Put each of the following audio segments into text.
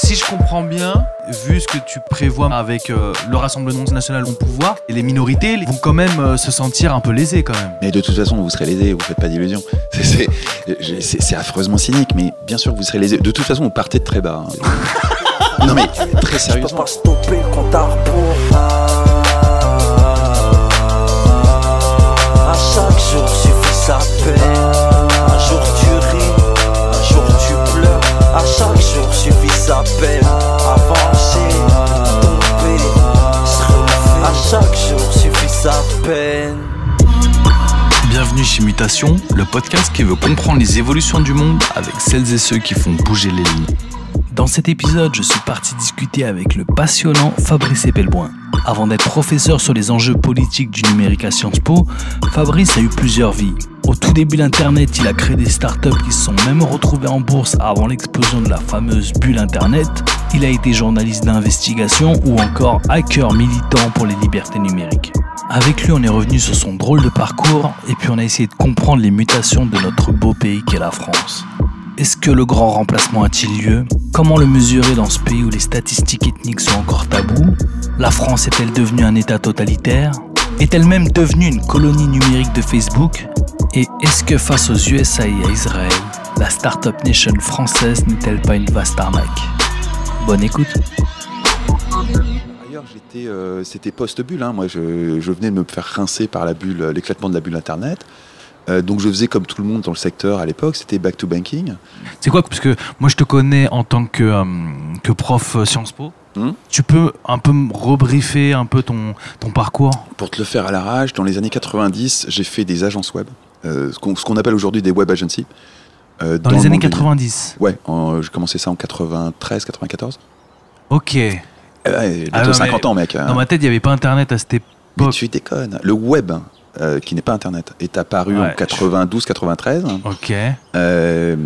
Si je comprends bien, vu ce que tu prévois avec euh, le Rassemblement national au pouvoir, et les minorités vont quand même euh, se sentir un peu lésées quand même. Mais de toute façon, vous serez lésés, vous faites pas d'illusions. C'est- C'est c'est- c'est affreusement cynique, mais bien sûr que vous serez lésés. De toute façon, vous partez de très bas. hein. non mais très Je peux sérieusement. pas stopper le compte à rebours. À Bienvenue chez Mutation, le podcast qui veut comprendre les évolutions du monde avec celles et ceux qui font bouger les lignes. Dans cet épisode, je suis parti discuter avec le passionnant Fabrice Epelboin. Avant d'être professeur sur les enjeux politiques du numérique à Sciences Po, Fabrice a eu plusieurs vies. Au tout début d'Internet, il a créé des startups qui se sont même retrouvées en bourse avant l'explosion de la fameuse bulle Internet. Il a été journaliste d'investigation ou encore hacker militant pour les libertés numériques. Avec lui, on est revenu sur son drôle de parcours et puis on a essayé de comprendre les mutations de notre beau pays qu'est la France. Est-ce que le grand remplacement a-t-il lieu? Comment le mesurer dans ce pays où les statistiques ethniques sont encore tabous? La France est-elle devenue un État totalitaire? Est-elle même devenue une colonie numérique de Facebook? Et est-ce que face aux USA et à Israël, la Startup Nation française n'est-elle pas une vaste arnaque? Bonne écoute euh, c'était post-bulle. hein. Moi, je, je venais de me faire rincer par la bulle, l'éclatement de la bulle Internet. Euh, donc, je faisais comme tout le monde dans le secteur à l'époque. C'était back to banking. C'est quoi? Parce que moi je te connais en tant que, euh, que prof Sciences Po. Hmm? Tu peux un peu me rebriefer un peu ton, ton parcours? Pour te le faire à l'arrache, dans les années 90, j'ai fait des agences web, euh, ce qu'on, appelle aujourd'hui des web agencies. euh, Dans, le les années monde du- 90. Ouais, j'ai commencé ça en 93, 94. Ok. Euh, ouais, bientôt Ah non, mais 50 ans, mec. hein. Dans ma tête, il n'y avait pas Internet à cette Mais époque. tu déconnes. Le web, euh, qui n'est pas Internet, est apparu Ouais, en 92-93. Ok. Euh,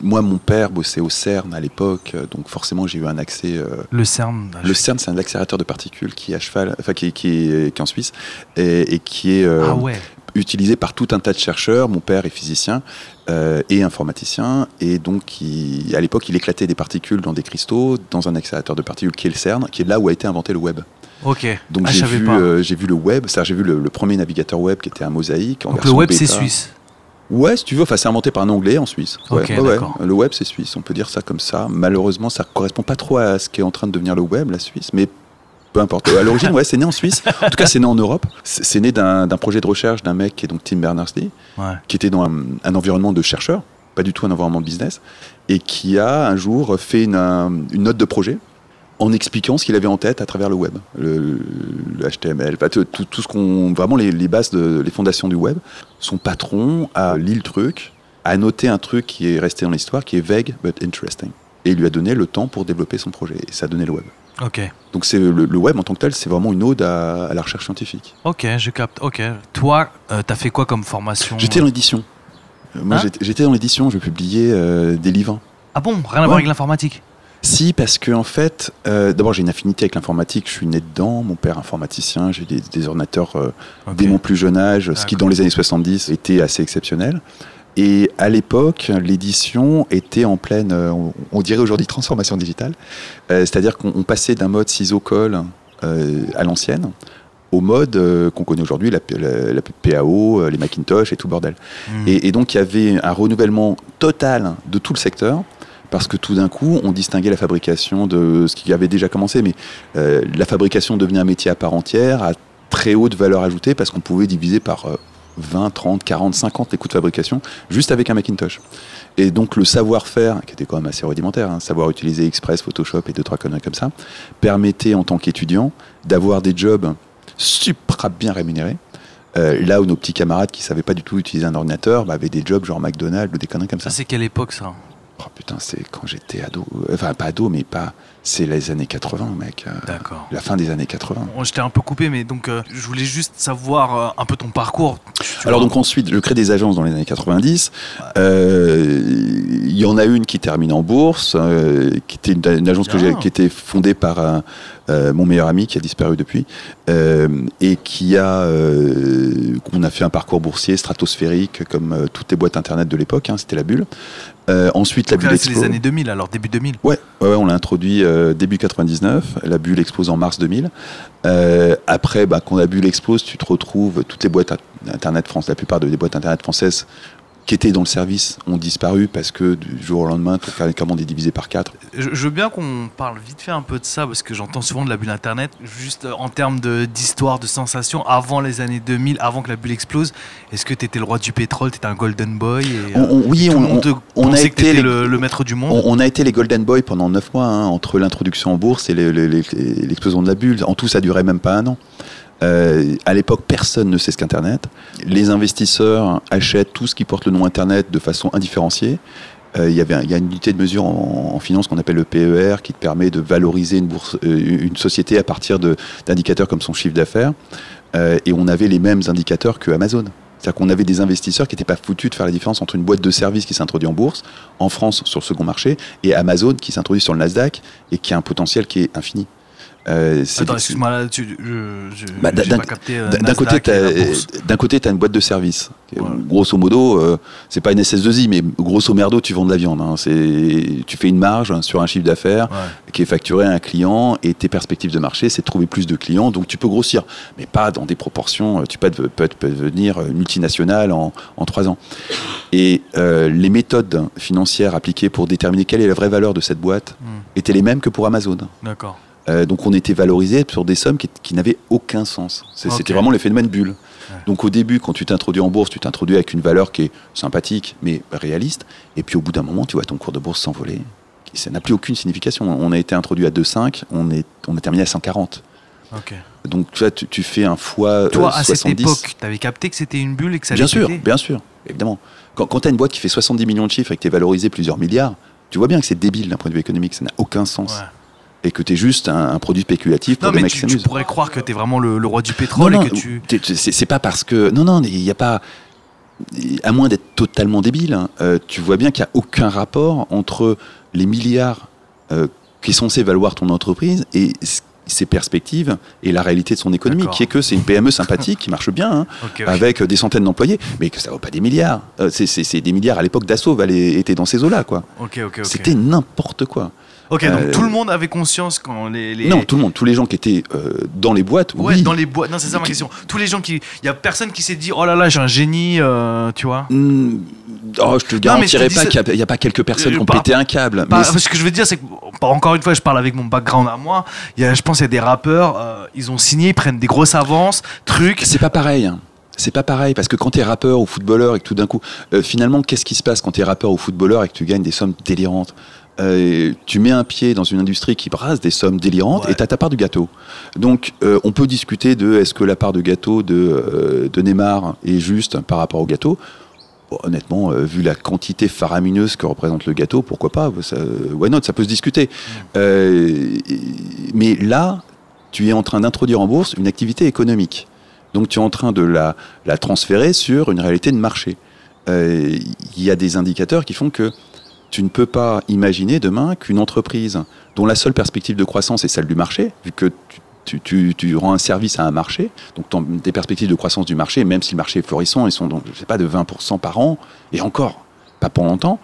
moi, mon père bossait au CERN à l'époque, donc forcément, j'ai eu un accès. euh, Le CERN. le CERN, c'est un accélérateur de particules qui est à cheval, enfin qui, est- qui est, qui est en Suisse et, et qui est Ah ouais. Utilisé par tout un tas de chercheurs. Mon père est physicien euh, et informaticien, et donc il- à l'époque, il éclatait des particules dans des cristaux dans un accélérateur de particules qui est le CERN, qui est là où a été inventé le web. Ok. Donc ah, j'ai vu, euh, j'ai vu le web, c'est-à-dire j'ai vu le, le premier navigateur web qui était un mosaïque. en Donc le web, c'est suisse. Ouais, si tu veux, enfin c'est inventé par un Anglais en Suisse. Ouais, Ok, ouais, ouais. d'accord. Le web c'est suisse, on peut dire ça comme ça. Malheureusement, ça correspond pas trop à ce qui est en train de devenir le web, la Suisse, mais peu importe. À l'origine, ouais, c'est né en Suisse. En tout cas, c'est né en Europe. C'est né d'un projet de recherche d'un mec qui est donc Tim Berners-Lee, Ouais. qui était dans un, un environnement de chercheur, pas du tout un environnement de business, et qui a un jour fait une, un- une note de projet en expliquant ce qu'il avait en tête à travers le web, le, le HTML, tout- tout ce qu'on, vraiment les, les bases, de, les fondations du web. Son patron a lu le truc, a noté un truc qui est resté dans l'histoire, qui est vague but interesting, et il lui a donné le temps pour développer son projet, et ça a donné le web. Ok. Donc c'est le, le web en tant que tel, c'est vraiment une ode à, à la recherche scientifique. Ok, je capte. Ok. Toi, euh, t'as fait quoi comme formation? J'étais dans l'édition. Euh, Moi, Hein? j'étais- dans l'édition, je publiais euh, des livres. Ah bon? Rien à voir avec l'informatique? Si, parce que en fait, euh, d'abord j'ai une affinité avec l'informatique, je suis né dedans, mon père informaticien, j'ai des, des ordinateurs dès mon plus jeune âge, ce qui dans les années 70 était assez exceptionnel. Et à l'époque, l'édition était en pleine, euh, on, dirait aujourd'hui transformation digitale, Euh, c'est-à-dire qu'on on passait d'un mode ciseau-colle euh, à l'ancienne au mode euh, qu'on connaît aujourd'hui, la, la- la PAO, les Macintosh et tout le bordel. Hmm. Et, et donc il y avait un renouvellement total de tout le secteur, parce que tout d'un coup, on distinguait la fabrication de ce qui avait déjà commencé, mais la fabrication devenait un métier à part entière, à très haute valeur ajoutée, parce qu'on pouvait diviser par 20, 30, 40, 50 les coûts de fabrication, juste avec un Macintosh. Et donc le savoir-faire, qui était quand même assez rudimentaire, hein, savoir utiliser Express, Photoshop et deux, trois conneries comme ça, permettait en tant qu'étudiant d'avoir des jobs super bien rémunérés. Euh, là où nos petits camarades qui savaient pas du tout utiliser un ordinateur bah, avaient des jobs genre McDonald's ou des conneries comme ça. Ça, c'est quelle époque ça? Oh putain, c'est quand j'étais ado. Euh, Enfin, pas ado, mais pas. C'est les années 80, mec. euh, D'accord. La fin des années 80. Bon, je t'ai un peu coupé, mais donc euh, je voulais juste savoir euh, un peu ton parcours. Alors donc ensuite, je crée des agences dans les années 90. Euh, Il y en a une qui termine en bourse, qui était une, une agence que j'ai, qui était fondée par un, mon meilleur ami qui a disparu depuis, et qui a, qu'on a fait un parcours boursier stratosphérique comme toutes les boîtes internet de l'époque. hein, C'était la bulle. Euh, ensuite, la Donc bulle là, c'est les explose. années 2000, alors début 2000. Ouais, ouais, ouais, on l'a introduit euh, début 99. La bulle explose en mars 2000. Euh, après, bah, quand la bulle explose, tu te retrouves toutes les boîtes internet France, la plupart des boîtes internet françaises qui étaient dans le service ont disparu parce que du jour au lendemain, de commande est divisé par 4. Je, je veux bien qu'on parle vite fait un peu de ça parce que j'entends souvent de la bulle internet, juste euh, en termes de- d'histoire, de, sensations, avant les années 2000, avant que la bulle explose. Est-ce que tu étais le roi du pétrole, tu étais un golden boy et, On- euh, on- oui, tout on, le monde on- a été les- le, le maître du monde? On, a été les Golden Boys pendant 9 mois, hein, entre l'introduction en bourse et le- le- le- l'explosion de la bulle. En tout, ça durait même pas un an. Euh, à l'époque, personne ne sait ce qu'Internet. Les investisseurs achètent tout ce qui porte le nom Internet de façon indifférenciée. Euh, Il y avait y a une unité de mesure en, finance qu'on appelle le PER qui te permet de valoriser une, bourse, euh, une société à partir d'indicateurs comme son chiffre d'affaires. Euh, et on avait les mêmes indicateurs que Amazon. C'est-à-dire qu'on avait des investisseurs qui n'étaient pas foutus de faire la différence entre une boîte de services qui s'introduit en bourse, en France sur le second marché, et Amazon qui s'introduit sur le Nasdaq et qui a un potentiel qui est infini. Euh, Attends, excuse-moi, là, tu, je, je, Bah, pas capté. euh, d'un côté, tu as une boîte de service. Grosso modo, euh, c'est pas une SS2I, mais grosso merdo, tu vends de la viande. hein. Tu fais une marge hein, sur un chiffre d'affaires Ouais. qui est facturé à un client et tes perspectives de marché, c'est de trouver plus de clients. Donc tu peux grossir, mais pas dans des proportions. euh, Tu peux, peux, peux devenir multinationale en, en trois ans. Et euh, les méthodes financières appliquées pour déterminer quelle est la vraie valeur de cette boîte Hmm, étaient les mêmes que pour Amazon. D'accord. Euh, donc on était valorisé sur des sommes qui, qui n'avaient aucun sens. C'était vraiment le phénomène bulle. Ouais. Donc au début, quand tu t'introduis en bourse, tu t'introduis avec une valeur qui est sympathique, mais réaliste. Et puis au bout d'un moment, tu vois ton cours de bourse s'envoler. Ça n'a plus aucune signification. On a été introduit à 2,5, on est, on est terminé à 140. Ok. Donc tu tu, fais un fois Toi, euh, à cette 70. époque, tu avais capté que c'était une bulle et que ça bien sûr, bien sûr, évidemment. Quand, quand tu as une boîte qui fait 70 millions de chiffres et que tu es valorisé plusieurs milliards, tu vois bien que c'est débile d'un point de vue économique, ça n'a aucun sens. Ouais. Et que tu es juste un, un produit spéculatif pour Non, des mais mecs qui tu, tu pourrais croire que tu es vraiment le, le roi du pétrole non, et que non, tu. c'est pas parce que non non il n'y a pas à moins d'être totalement débile hein, euh, tu vois bien qu'il n'y a aucun rapport entre les milliards euh, qui sont censés valoir ton entreprise et ses perspectives et la réalité de son économie qui est que c'est une PME sympathique qui marche bien hein, avec des centaines d'employés mais que ça vaut pas des milliards. Euh, c'est- des milliards à l'époque d'assaut étaient dans ces eaux là quoi. Ok, ok, ok. c'était n'importe quoi Ok, donc euh, tout le monde avait conscience quand les. les- non tout le monde tous les gens qui étaient euh, dans les boîtes Ouais, oui dans les boîtes. Non, c'est ça ma question. Tous les gens qui. Il y a personne qui s'est dit, oh là là, j'ai un génie, euh, tu vois. Hmm, oh, je te garantirais pas qu'il n'y a, pas quelques personnes qui ont pété un câble. Mais c'est- ce que je veux dire, c'est que, encore une fois, je parle avec mon background à moi. Il y a, je pense qu'il y a des rappeurs, ils ont signé, ils prennent des grosses avances, trucs. c'est pas pareil. hein. C'est pas pareil parce que quand tu es rappeur ou footballeur et que tout d'un coup, euh, finalement, qu'est-ce qui se passe quand tu es rappeur ou footballeur et que tu gagnes des sommes délirantes? Euh, tu mets un pied dans une industrie qui brasse des sommes délirantes Ouais. et tu as ta part du gâteau. Donc, euh, on peut discuter de est-ce que la part de gâteau de, euh, de Neymar est juste par rapport au gâteau. Bon, honnêtement, euh, vu la quantité faramineuse que représente le gâteau, pourquoi pas ça, Why not Ça peut se discuter. Euh, et- mais là, tu es en train d'introduire en bourse une activité économique. Donc tu es en train de la, la transférer sur une réalité de marché. Euh, Il y a des indicateurs qui font que tu ne peux pas imaginer demain qu'une entreprise dont la seule perspective de croissance est celle du marché, vu que tu, rends un service à un marché, donc tes perspectives de croissance du marché, même si le marché est florissant, ils sont donc, je sais pas, de 20% par an, et encore, pas pour longtemps.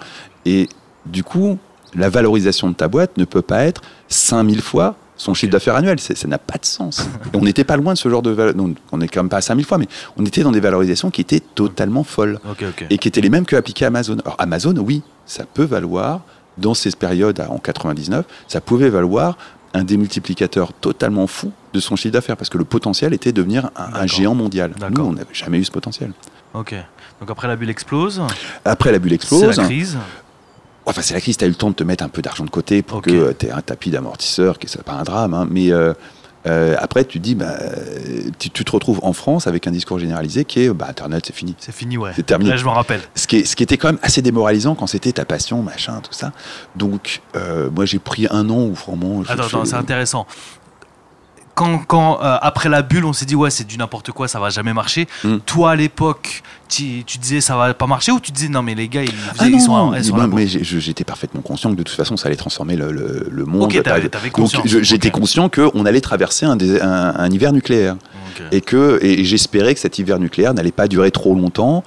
Et du coup, la valorisation de ta boîte ne peut pas être 5000 fois son chiffre d'affaires annuel. C'est- Ça n'a pas de sens. Et on n'était pas loin de ce genre de... val- non, on n'est quand même pas à 5000 fois, mais on était dans des valorisations qui étaient totalement folles et qui étaient les mêmes que appliquées à Amazon. Alors Amazon, oui, ça peut valoir, dans ces périodes en 99, ça pouvait valoir un démultiplicateur totalement fou de son chiffre d'affaires, parce que le potentiel était de devenir un, géant mondial. Nous, on n'avait jamais eu ce potentiel. Ok. Donc après la bulle explose, Après, la bulle c'est explose. la crise. Enfin, c'est la crise, tu as eu le temps de te mettre un peu d'argent de côté pour que tu aies un tapis d'amortisseur, qui n'est pas un drame. hein, mais euh, euh, après, tu dis, bah, euh, tu, tu te retrouves en France avec un discours généralisé qui est bah, Internet, c'est fini. C'est fini, ouais. C'est terminé. Là, je m'en rappelle. Ce qui, est- ce qui était quand même assez démoralisant quand c'était ta passion, machin, tout ça. Donc, euh, moi, j'ai pris un an où vraiment. Attends, attends, c'est intéressant. Quand, quand euh, après la bulle, on s'est dit ouais c'est du n'importe quoi, ça va jamais marcher. Mm. Toi à l'époque, tu, tu disais ça va pas marcher ou tu disais non mais les gars ils, Ah ils non, sont, non, ils sont mais- j'étais parfaitement conscient que de toute façon ça allait transformer le, le- le monde. T'avais- Donc conscience, je- j'étais conscient qu'on allait traverser un, dés- un- un hiver nucléaire et que et j'espérais que cet hiver nucléaire n'allait pas durer trop longtemps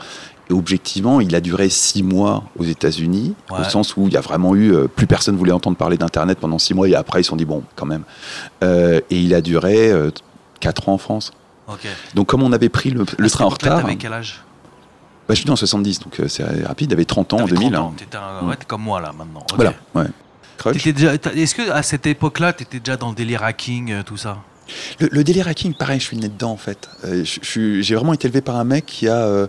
Et objectivement, il a duré six mois aux États-Unis, Ouais. au sens où il y a vraiment eu euh, plus personne voulait entendre parler d'Internet pendant six mois. Et après, ils se sont dit bon, quand même. Euh, et il a duré euh, quatre ans en France. Donc, comme on avait pris le, train en retard, T'avais quel âge? Bah, je suis né en 70, donc c'est rapide. Il avait 30 ans en T'avais 2000. 30 hein. ans. T'étais un- ouais, comme moi là maintenant. Voilà, ouais. Est-ce que à cette époque-là, t'étais déjà dans le délire hacking, euh, tout ça? Le, le délire hacking, pareil, je suis né dedans en fait. Euh, J'ai vraiment été élevé par un mec qui a. euh,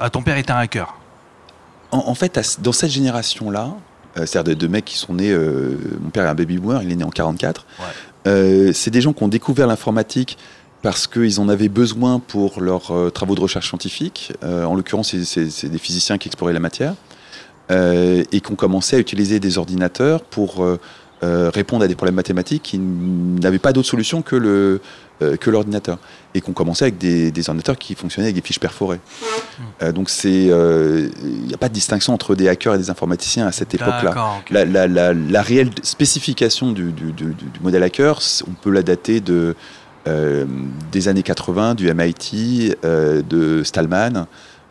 Ah, ton père était un hacker. en, en fait, dans cette génération-là, euh, c'est-à-dire de, de mecs qui sont nés. euh, mon père est un baby boomer, il est né en 44. Ouais. Euh, c'est des gens qui ont découvert l'informatique parce qu'ils en avaient besoin pour leurs euh, travaux de recherche scientifique. Euh, en l'occurrence, c'est- des physiciens qui exploraient la matière. Euh, et qui ont commencé à utiliser des ordinateurs pour euh, euh, répondre à des problèmes mathématiques qui n'avaient pas d'autre solution que le euh, que l'ordinateur et qui ont commencé avec des, des ordinateurs qui fonctionnaient avec des fiches perforées. Euh, donc c'est euh, il n'y a pas de distinction entre des hackers et des informaticiens à cette époque-là. La, la- la- la réelle spécification du, du- du- du- modèle hacker, on peut la dater de, euh, des années 80, du MIT, euh, de Stallman.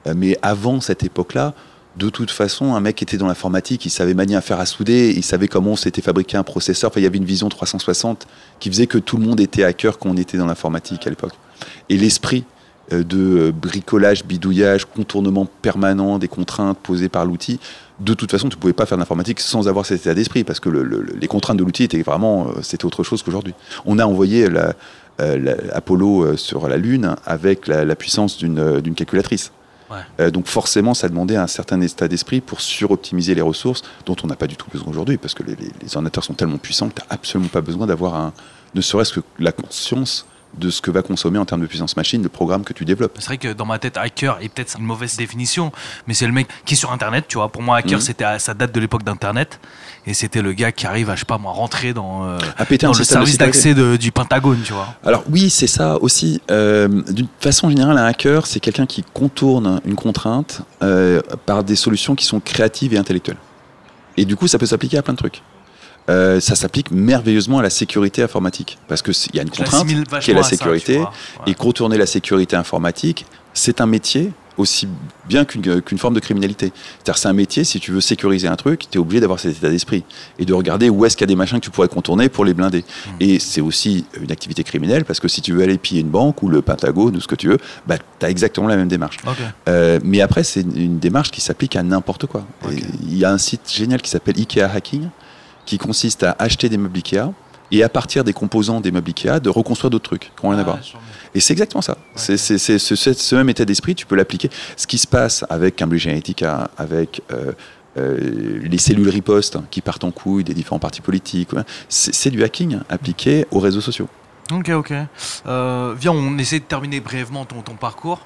Euh, mais avant cette époque-là, de toute façon, un mec était dans l'informatique, il savait manier un fer à souder, il savait comment s'était fabriqué un processeur. Enfin, il y avait une vision 360 qui faisait que tout le monde était hacker quand on était dans l'informatique à l'époque. Et l'esprit euh, de euh, bricolage, bidouillage, contournement permanent des contraintes posées par l'outil, de toute façon, tu ne pouvais pas faire de l'informatique sans avoir cet état d'esprit, parce que le- le- les contraintes de l'outil étaient vraiment, euh, c'était autre chose qu'aujourd'hui. On a envoyé la, Apollo sur la Lune avec la, la puissance d'une calculatrice. Euh, donc forcément, ça demandait un certain état d'esprit pour suroptimiser les ressources, dont on n'a pas du tout besoin aujourd'hui, parce que les, les- les ordinateurs sont tellement puissants que tu n'as absolument pas besoin d'avoir un, ne serait-ce que la conscience de ce que va consommer en termes de puissance machine le programme que tu développes. C'est vrai que dans ma tête, hacker est peut-être une mauvaise définition, mais c'est le mec qui est sur Internet, tu vois. Pour moi, hacker, Mhm. c'était ça date de l'époque d'Internet, et c'était le gars qui arrive à, je sais pas moi, rentrer dans, euh, À péter dans un le service d'accès du Pentagone, tu vois. Alors oui, c'est ça aussi. Euh, D'une façon générale, un hacker, c'est quelqu'un qui contourne une contrainte euh, par des solutions qui sont créatives et intellectuelles. Et du coup, ça peut s'appliquer à plein de trucs. Euh, ça s'applique merveilleusement à la sécurité informatique, parce qu'il y a une contrainte qui est la ça, sécurité. Ouais. et contourner la sécurité informatique, c'est un métier aussi bien qu'une qu'une forme de criminalité. C'est-à-dire c'est un métier, si tu veux sécuriser un truc, tu es obligé d'avoir cet état d'esprit et de regarder où est-ce qu'il y a des machins que tu pourrais contourner pour les blinder. Hmm. Et c'est aussi une activité criminelle parce que si tu veux aller piller une banque ou le Pentagone ou ce que tu veux, bah, tu as exactement la même démarche. Euh, mais après, c'est une, démarche qui s'applique à n'importe quoi. Il y a un site génial qui s'appelle Ikea Hacking qui consiste à acheter des meubles Ikea et à partir des composants des meubles Ikea de reconstruire d'autres trucs qui n'ont rien à voir. Ouais, sûrement. Et c'est exactement ça. C'est c'est- c'est ce, ce- ce même état d'esprit, tu peux l'appliquer. Ce qui se passe avec Cambridge Analytica, avec euh, euh, les cellules riposte qui partent en couille des différents partis politiques, ouais, c'est c'est du hacking appliqué aux réseaux sociaux. Ok, ok. Euh, viens, on essaie de terminer brièvement ton, ton parcours,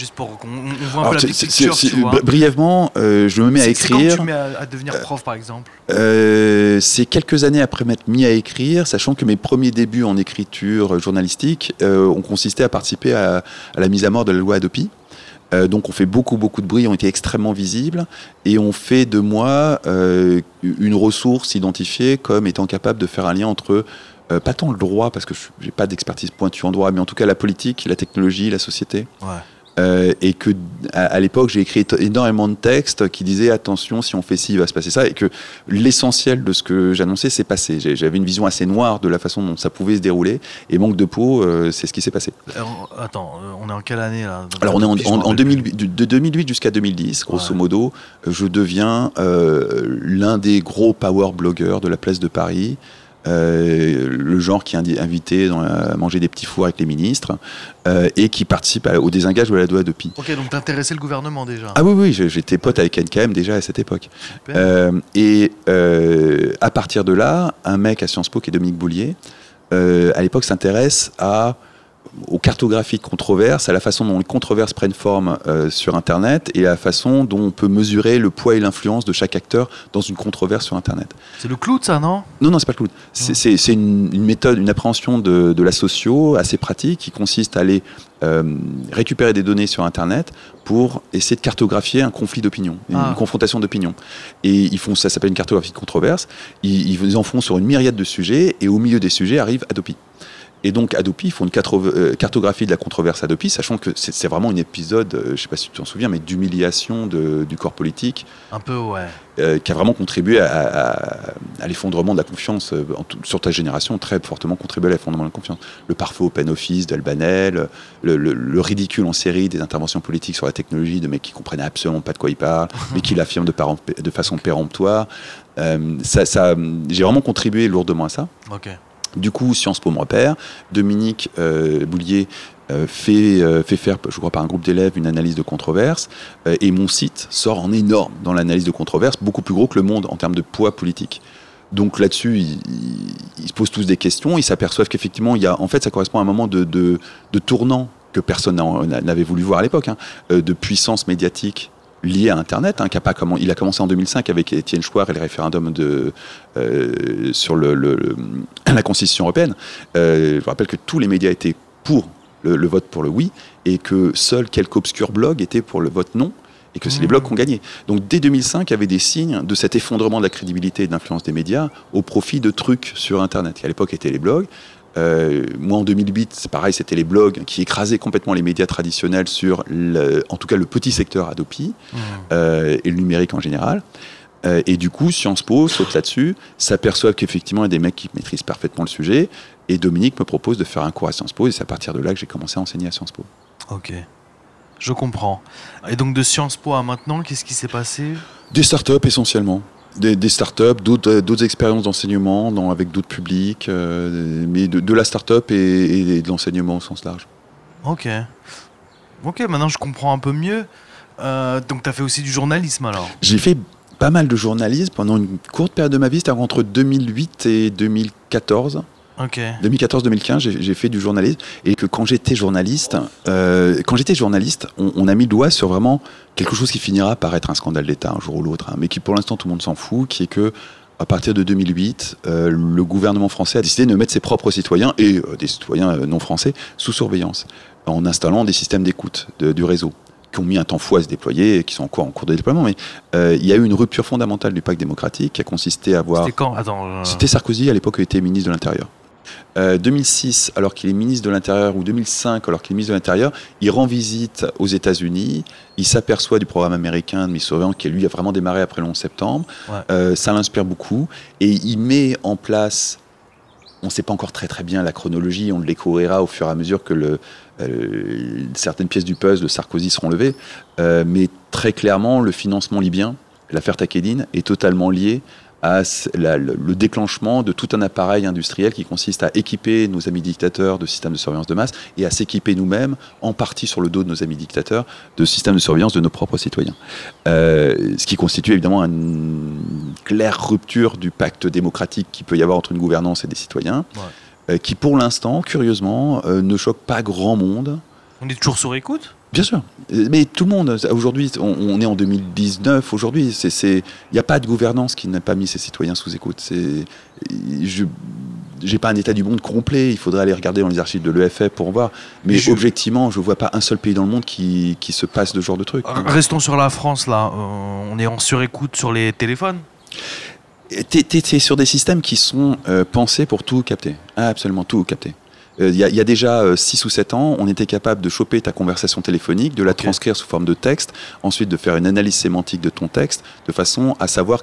juste pour qu'on on voit un Alors, peu la picture, tu vois. bri- brièvement, euh, je me mets à c'est quand écrire. tu mets à, à devenir prof, par exemple Euh, c'est quelques années après m'être mis à écrire, sachant que mes premiers débuts en écriture journalistique euh, ont consisté à participer à, à la mise à mort de la loi Adopi. Euh, donc on fait beaucoup beaucoup de bruit, on était extrêmement visibles et on fait de moi euh, une ressource identifiée comme étant capable de faire un lien entre euh, pas tant le droit parce que je n'ai pas d'expertise pointue en droit, mais en tout cas la politique, la technologie, la société. Ouais. Euh, et que à, à l'époque j'ai écrit énormément de textes qui disaient attention si on fait ci il va se passer ça. Et que l'essentiel de ce que j'annonçais s'est passé. J'avais une vision assez noire de la façon dont ça pouvait se dérouler. Et manque de peau euh, c'est ce qui s'est passé. Alors, attends, euh, on est en quelle année là? Alors on est en, Depuis, je me en- en rappelle plus. 2008 de- de 2008 jusqu'à 2010 grosso Ouais. modo euh, je deviens euh, l'un des gros power blogueurs de la place de Paris euh, le genre qui est invité dans la- à manger des petits fours avec les ministres euh, et qui participe à- au désengage de la loi de Pi. Ok, donc t'intéressais le gouvernement déjà. Ah oui, oui, j'étais pote avec NKM déjà à cette époque. Euh, et euh, à partir de là, un mec à Sciences Po qui est Dominique Boulier, euh, à l'époque s'intéresse à aux cartographies de controverses, à la façon dont les controverses prennent forme euh, sur Internet et à la façon dont on peut mesurer le poids et l'influence de chaque acteur dans une controverse sur Internet. C'est le clou de ça, non? Non, non, c'est pas le clown. C'est- une, une méthode, une appréhension de, de la socio assez pratique qui consiste à aller euh, récupérer des données sur Internet pour essayer de cartographier un conflit d'opinion, une Ah. confrontation d'opinion. Et ils font ça s'appelle une cartographie de controverse. Ils, ils en font sur une myriade de sujets et au milieu des sujets arrive Adopi. Et donc Adopi, ils font une euh, cartographie de la controverse Adopi, sachant que c'est vraiment un épisode, euh, je ne sais pas si tu t'en souviens, mais d'humiliation du corps politique. Un peu, ouais. Euh, qui a vraiment contribué à, l'effondrement de la confiance sur ta génération, très fortement contribué à l'effondrement de la confiance. Le parfait open office d'Albanel, le, le, ridicule en série des interventions politiques sur la technologie de mecs qui comprenaient absolument pas de quoi ils parlent, mais qui l'affirment de, de, façon péremptoire. ça, ça J'ai vraiment contribué lourdement à ça. Ok. Du coup, Sciences Po me repère. Dominique euh, Boulier euh, fait, euh, fait, faire, je crois, par un groupe d'élèves, une analyse de controverse. et mon site sort en énorme dans l'analyse de controverse, beaucoup plus gros que le monde en termes de poids politique. Donc là-dessus, ils, se posent tous des questions. Ils s'aperçoivent qu'effectivement, il y a, en fait, ça correspond à un moment de, de, tournant que personne n'avait voulu voir à l'époque, hein, de puissance médiatique lié à Internet, hein, qui a pas comment, il a commencé en 2005 avec Étienne Chouard et le référendum de, euh, sur le, la Constitution européenne. Euh, je vous rappelle que tous les médias étaient pour le, vote pour le oui et que seuls quelques obscurs blogs étaient pour le vote non et que c'est les blogs qui ont gagné. Donc dès 2005, il y avait des signes de cet effondrement de la crédibilité et de l'influence des médias au profit de trucs sur Internet, qui à l'époque étaient les blogs. Euh, moi, en 2008, c'est pareil, c'était les blogs qui écrasaient complètement les médias traditionnels sur, en tout cas, le petit secteur Adopi mmh. euh, et le numérique en général. Euh, et du coup, Sciences Po saute là-dessus, s'aperçoit qu'effectivement, il y a des mecs qui maîtrisent parfaitement le sujet. Et Dominique me propose de faire un cours à Sciences Po. Et c'est à partir de là que j'ai commencé à enseigner à Sciences Po. Ok. Je comprends. Et donc, de Sciences Po à maintenant, qu'est-ce qui s'est passé? Des startups essentiellement des, des startups, d'autres, d'autres expériences d'enseignement avec d'autres publics, euh, mais de, la startup et, et de l'enseignement au sens large. Ok. Ok, maintenant je comprends un peu mieux. Euh, donc tu as fait aussi du journalisme alors? J'ai fait pas mal de journalisme pendant une courte période de ma vie, c'était entre 2008 et 2014. 2014-2015, j'ai fait du journalisme et que quand j'étais journaliste, euh, quand j'étais journaliste, on, a mis le doigt sur vraiment quelque chose qui finira par être un scandale d'État un jour ou l'autre, hein, mais qui pour l'instant tout le monde s'en fout, qui est que à partir de 2008, euh, le gouvernement français a décidé de mettre ses propres citoyens et euh, des citoyens non français sous surveillance en installant des systèmes d'écoute du réseau qui ont mis un temps fou à se déployer et qui sont encore en cours de déploiement. Mais il y a eu une rupture fondamentale du pacte démocratique qui a consisté à avoir. C'était quand? C'était Sarkozy à l'époque, il était ministre de l'Intérieur. 2006, euh, alors qu'il est ministre de l'Intérieur, ou 2005, alors qu'il est ministre de l'Intérieur, il rend visite aux États-Unis, il s'aperçoit du programme américain de surveillance qui, lui, a vraiment démarré après le 11 septembre. Euh, ça l'inspire beaucoup. Et il met en place, on ne sait pas encore très très bien la chronologie, on le découvrira au fur et à mesure que le, euh, certaines pièces du puzzle de Sarkozy seront levées, mais très clairement, le financement libyen, l'affaire Takedine, est totalement lié à le déclenchement de tout un appareil industriel qui consiste à équiper nos amis dictateurs de systèmes de surveillance de masse et à s'équiper nous-mêmes, en partie sur le dos de nos amis dictateurs, de systèmes de surveillance de nos propres citoyens. Euh, ce qui constitue évidemment une claire rupture du pacte démocratique qui peut y avoir entre une gouvernance et des citoyens, euh, qui pour l'instant, curieusement, euh, ne choque pas grand monde. On est toujours sur écoute? Bien sûr. Mais tout le monde, aujourd'hui, on, est en 2019, aujourd'hui, il n'y a pas de gouvernance qui n'a pas mis ses citoyens sous écoute. Je n'ai pas un état du monde complet, il faudrait aller regarder dans les archives de l'EFF pour voir. Mais, objectivement, je ne vois pas un seul pays dans le monde qui, se passe de ce genre de truc. Restons sur la France, là. Euh, on est en surécoute sur les téléphones Tu es, sur des systèmes qui sont euh, pensés pour tout capter. absolument tout capter. Euh, il y, a déjà 6 euh, ou 7 ans, on était capable de choper ta conversation téléphonique, de la transcrire sous forme de texte, ensuite de faire une analyse sémantique de ton texte, de façon à savoir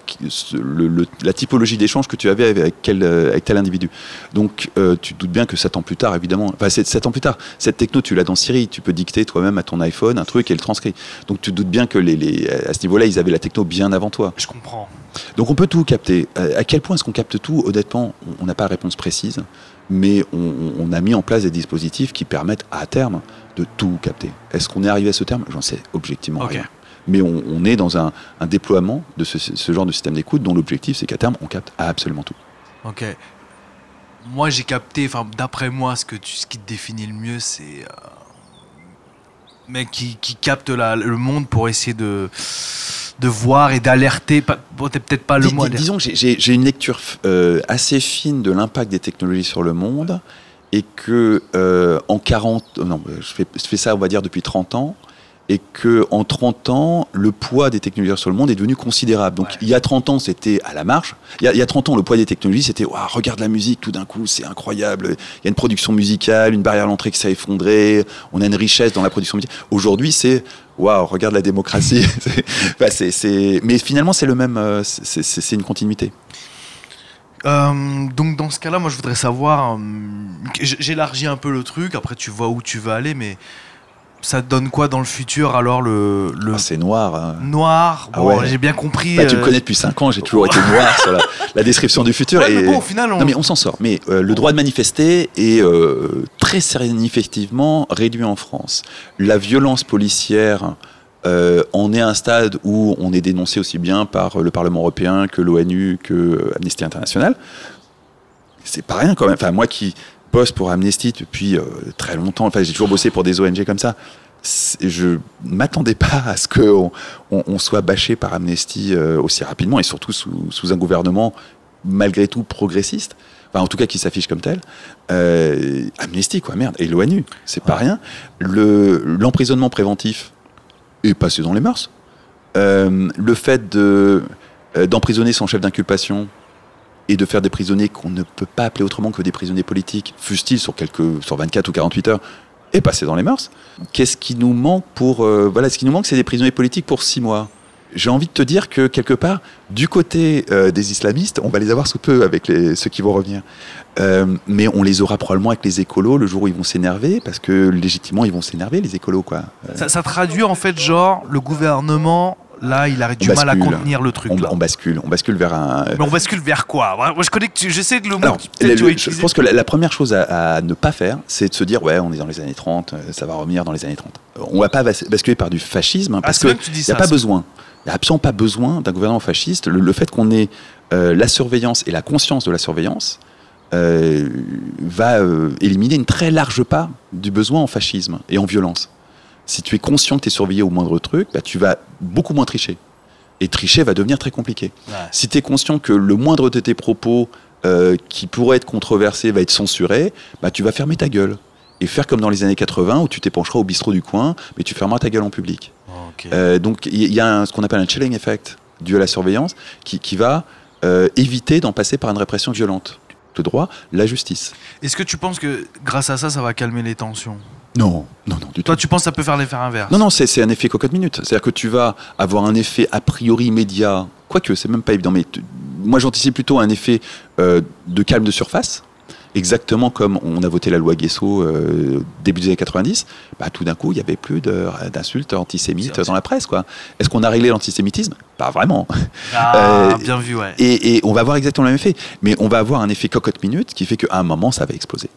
la typologie d'échange que tu avais avec, quel, euh, avec tel individu. Donc tu te doutes bien que 7 ans plus tard, évidemment, enfin 7 ans plus tard, cette techno, tu l'as dans Siri, tu peux dicter toi-même à ton iPhone un truc et le transcrit. Donc tu te doutes bien que les, les, à ce niveau-là, ils avaient la techno bien avant toi. Je comprends. Donc on peut tout capter. À quel point est-ce qu'on capte tout? Honnêtement, on n'a pas de réponse précise mais on, a mis en place des dispositifs qui permettent à terme de tout capter. Est-ce qu'on est arrivé à ce terme? J'en sais objectivement rien. Mais on, est dans un, déploiement de ce, genre de système d'écoute dont l'objectif c'est qu'à terme on capte absolument tout. Ok. Moi j'ai capté, enfin d'après moi ce, que ce qui te définit le mieux c'est euh, mec qui, qui capte le monde pour essayer de de voir et d'alerter. Bon, peut-être pas le mot. disons que j'ai une lecture euh, assez fine de l'impact des technologies sur le monde et que euh, en 40, non, je fais, je fais, ça on va dire depuis 30 ans et que en 30 ans, le poids des technologies sur le monde est devenu considérable. Donc il y a 30 ans, c'était à la marge. Il y, a, il y a 30 ans, le poids des technologies, c'était Waouh, regarde la musique, tout d'un coup, c'est incroyable. Il y a une production musicale, une barrière à l'entrée qui s'est effondrée, on a une richesse dans la production musicale. Aujourd'hui, c'est waouh, regarde la démocratie. Mais finalement, c'est le même, euh, c'est- une continuité. Euh, donc dans ce cas-là, moi je voudrais savoir, euh, j'élargis un peu le truc, après tu vois où tu veux aller, mais ça donne quoi dans le futur alors le, le Ah, c'est noir. hein. noir Ah Bon, ouais. j'ai bien compris. Bah, tu me euh, connais depuis 5 ans, j'ai toujours été noir sur la, la description du futur. ouais, mais et... bon, au final, on... Non mais on s'en sort. Mais euh, le droit de manifester est euh, très significativement réduit en France. La violence policière euh, en est à un stade où on est dénoncé aussi bien par le Parlement européen que l'ONU que Amnesty International. C'est pas rien quand même. Enfin moi qui bosse pour Amnesty depuis euh, très longtemps. Enfin j'ai toujours bossé pour des ONG comme ça. Je m'attendais pas à ce qu'on on, on soit bâché par Amnesty euh, aussi rapidement et surtout sous, sous un gouvernement malgré tout progressiste, enfin en tout cas qui s'affiche comme tel. Euh, Amnesty quoi, merde, et l'ONU, c'est pas rien. Le l'emprisonnement préventif est passé dans les mœurs. Le fait de d'emprisonner son chef d'inculpation et de faire des prisonniers qu'on ne peut pas appeler autrement que des prisonniers politiques, fussent-ils sur quelques sur 24 ou 48 heures, est passé dans les mœurs. Qu'est-ce qui nous manque pour euh, voilà, ce qui nous manque, c'est des prisonniers politiques pour six mois. J'ai envie de te dire que quelque part, du côté euh, des islamistes, on va les avoir sous peu avec les, ceux qui vont revenir. Euh, mais on les aura probablement avec les écolos le jour où ils vont s'énerver, parce que légitimement ils vont s'énerver les écolos quoi. ça, ça traduit en fait genre le gouvernement, là il a du On mal à bascule. contenir le truc. On, là. on bascule, on bascule vers un. Mais on bascule vers quoi? Moi je connais que tu, je sais que le mot Alors, tu- je pense que la, la première chose à, à ne pas faire, c'est de se dire ouais, on est dans les années 30, euh, ça va revenir dans les années 30. Euh, On va pas bas- basculer par du fascisme hein, Ah, parce c'est que bien que tu dis il n'y a pas besoin. Il n'y a absolument pas besoin d'un gouvernement fasciste. Le, le fait qu'on ait euh, la surveillance et la conscience de la surveillance euh, va euh, éliminer une très large part du besoin en fascisme et en violence. Si tu es conscient que tu es surveillé au moindre truc, bah, tu vas beaucoup moins tricher. Et tricher va devenir très compliqué. Ouais. Si tu es conscient que le moindre de tes propos euh, qui pourrait être controversé va être censuré, bah, tu vas fermer ta gueule. Et faire comme dans les années 80 où tu t'épancheras au bistrot du coin, mais tu fermeras ta gueule en public. Euh, donc il y y a un- ce qu'on appelle un chilling effect dû à la surveillance qui, qui va euh, éviter d'en passer par une répression violente. Le droit, la justice. Est-ce que tu penses que grâce à ça, ça va calmer les tensions? Non, non, non, du tout. Toi, tu penses que ça peut faire l'effet inverse Non, non, c'est c'est un effet cocotte minute. C'est-à-dire que tu vas avoir un effet a priori immédiat, quoique c'est même pas évident, mais moi j'anticipe plutôt un effet euh, de calme de surface. Exactement comme on a voté la loi Guesso euh, début des années 90, bah, tout d'un coup, il n'y avait plus d'insultes antisémites dans la presse. quoi. Est-ce qu'on a réglé l'antisémitisme? Pas vraiment. Ah, Euh, bien vu, ouais. Et, et on va avoir exactement le même effet. Mais on va avoir un effet cocotte minute qui fait qu'à un moment, ça va exploser.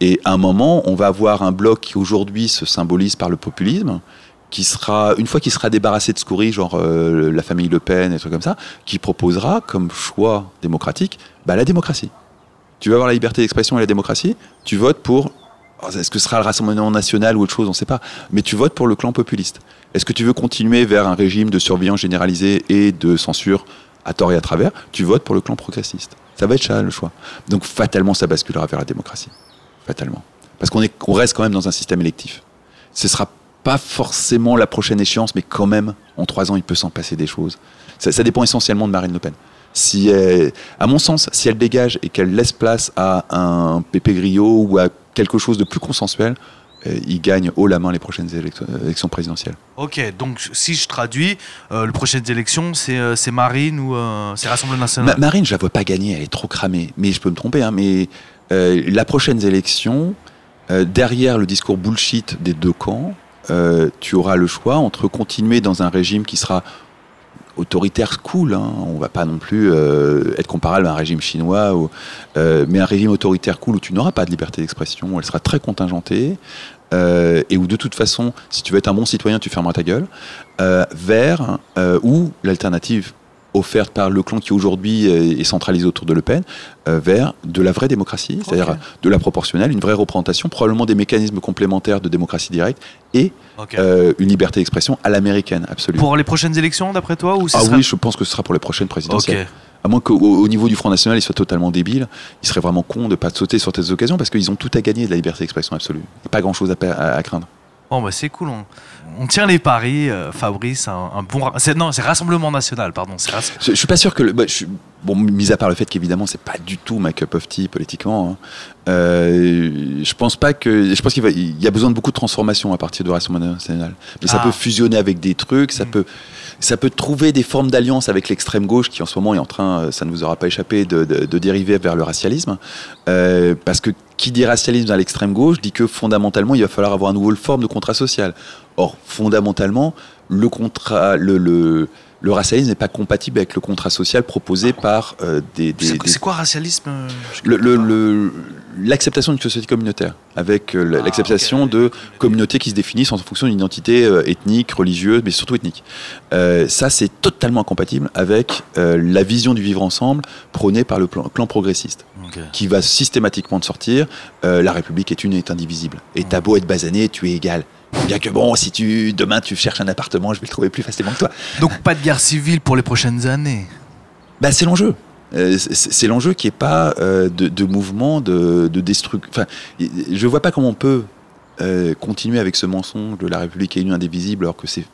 Et à un moment, on va avoir un bloc qui aujourd'hui se symbolise par le populisme, qui sera, une fois qu'il sera débarrassé de scouris, genre euh, la famille Le Pen et trucs comme ça, qui proposera comme choix démocratique bah, la démocratie. Tu vas avoir la liberté d'expression et la démocratie, tu votes pour. alors, Est-ce que ce sera le Rassemblement national ou autre chose On ne sait pas. Mais tu votes pour le clan populiste. Est-ce que tu veux continuer vers un régime de surveillance généralisée et de censure à tort et à travers Tu votes pour le clan progressiste. Ça va être ça le choix. Donc fatalement, ça basculera vers la démocratie. Fatalement. Parce qu'on est, reste quand même dans un système électif. Ce sera pas forcément la prochaine échéance, mais quand même, en trois ans, il peut s'en passer des choses. Ça dépend essentiellement de Marine Le Pen. Si elle- à mon sens, si elle dégage et qu'elle laisse place à un Pépé Grillo ou à quelque chose de plus consensuel, euh, il gagne haut la main les prochaines élections, élections présidentielles. Ok, donc si je traduis, euh, les prochaines élections, c'est euh, Marine ou euh, c'est Rassemblement Ma- National Marine, je la vois pas gagner, elle est trop cramée. Mais je peux me tromper, hein, mais euh, la prochaine élection, euh, derrière le discours bullshit des deux camps, euh, tu auras le choix entre continuer dans un régime qui sera autoritaire cool, hein, on va pas non plus euh, être comparable à un régime chinois, euh, mais un régime autoritaire cool où tu n'auras pas de liberté d'expression, elle sera très contingentée, euh, et où de toute façon, si tu veux être un bon citoyen, tu fermeras ta gueule, vers euh, ou l'alternative offerte par le clan qui aujourd'hui est est centralisé autour de Le Pen, euh, vers de la vraie démocratie, c'est-à-dire de la proportionnelle, une vraie représentation, probablement des mécanismes complémentaires de démocratie directe et euh, une liberté d'expression à l'américaine, absolument. Pour les prochaines élections, d'après toi ou Ah sera- oui, je pense que ce sera pour les prochaines présidentielles. À moins qu'au au niveau du Front National, ils soient totalement débiles. Ils seraient vraiment cons de ne pas sauter sur ces occasions parce qu'ils ont tout à gagner de la liberté d'expression absolue. Il n'y a pas grand-chose à, pa- à- à craindre. Bon, bah, c'est cool. On, on tient les paris, euh, Fabrice. Un, un bon. Non, c'est Rassemblement National, pardon. rass- Je, je suis pas sûr que. Le, bah, je suis- bon, mis à part le fait qu'évidemment, c'est pas du tout ma cup of tea politiquement. hein. Euh, je pense pas que. Je pense qu'il il y a besoin de beaucoup de transformation à partir du Rassemblement national. Mais ça Ah. peut fusionner avec des trucs, ça Mm. peut. Ça peut trouver des formes d'alliance avec l'extrême gauche qui en ce moment est en train, euh, ça ne vous aura pas échappé, de, de- de dériver vers le racialisme. Euh, parce que qui dit racialisme à l'extrême gauche dit que fondamentalement il va falloir avoir à nouveau forme de contrat social. Or, fondamentalement, le contrat, le, le, le racialisme n'est pas compatible avec le contrat social proposé par euh, des, des- C'est des- quoi racialisme euh, l'acceptation d'une société communautaire, avec euh, Ah, l'acceptation de communautés qui se définissent en fonction d'une identité euh, ethnique, religieuse, mais surtout ethnique. Ça, c'est totalement incompatible avec la vision du vivre ensemble prônée par le plan, clan progressiste, qui va systématiquement de sortir la République est une et est indivisible. Et t'as beau être basané, tu es égal. Bien que bon, si tu demain tu cherches un appartement, je vais le trouver plus facilement que toi. Donc, pas de guerre civile pour les prochaines années. Bah, c'est l'enjeu. Euh, c'est l'enjeu qui est pas euh, de, de mouvement, de, de destruction. Enfin, je vois pas comment on peut euh, continuer avec ce mensonge de la République est une indivisible alors que c'est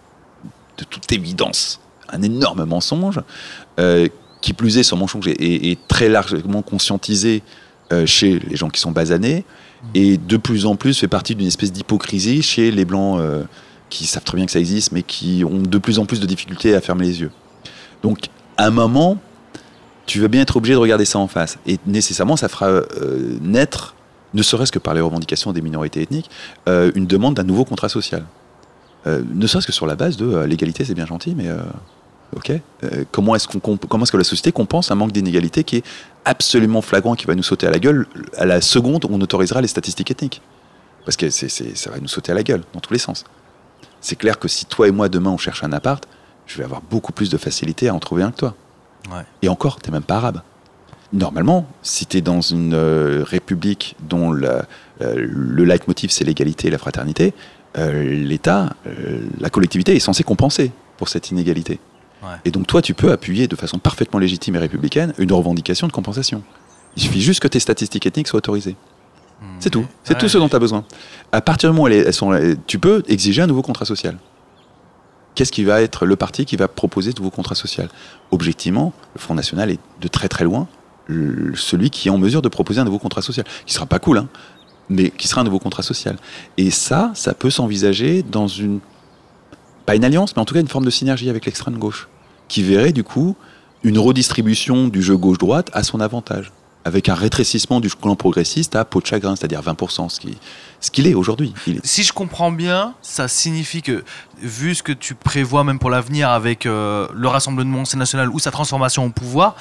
de toute évidence un énorme mensonge. qui plus est, ce mensonge est, est- est très largement conscientisé chez les gens qui sont basanés et de plus en plus fait partie d'une espèce d'hypocrisie chez les blancs euh, qui savent très bien que ça existe mais qui ont de plus en plus de difficultés à fermer les yeux. Donc, à un moment, tu vas bien être obligé de regarder ça en face. Et nécessairement, ça fera euh, naître, ne serait-ce que par les revendications des minorités ethniques, euh, une demande d'un nouveau contrat social. Ne serait-ce que sur la base de l'égalité, c'est bien gentil, mais ok. Euh, comment est-ce qu'on comp- comment est-ce que la société compense un manque d'inégalité qui est absolument flagrant, qui va nous sauter à la gueule à la seconde où on autorisera les statistiques ethniques? Parce que c'est, c'est- ça va nous sauter à la gueule dans tous les sens. C'est clair que si toi et moi demain on cherche un appart, je vais avoir beaucoup plus de facilité à en trouver un que toi. Ouais. Et encore, t'es même pas arabe. Normalement, si tu es dans une euh, république dont la- euh, le leitmotiv c'est l'égalité et la fraternité, euh, l'État, la collectivité est censée compenser pour cette inégalité. Ouais. Et donc toi, tu peux appuyer de façon parfaitement légitime et républicaine une revendication de compensation. Il suffit juste que tes statistiques ethniques soient autorisées. C'est tout. C'est Ouais. tout ce dont tu as besoin. À partir du moment où elles, sont, tu peux exiger un nouveau contrat social. Qu'est-ce qui va être le parti qui va proposer de nouveau contrat social Objectivement, le Front National est de très très loin celui qui est en mesure de proposer un nouveau contrat social, qui sera pas cool, hein, mais qui sera un nouveau contrat social. Et ça, ça peut s'envisager dans une pas une alliance, mais en tout cas une forme de synergie avec l'extrême gauche, qui verrait du coup une redistribution du jeu gauche-droite à son avantage, avec un rétrécissement du clan progressiste à peau de chagrin, c'est-à-dire 20%, ce qui ce qu'il est aujourd'hui. Si je comprends bien, ça signifie que, vu ce que tu prévois même pour l'avenir avec euh, le Rassemblement national ou sa transformation au pouvoir,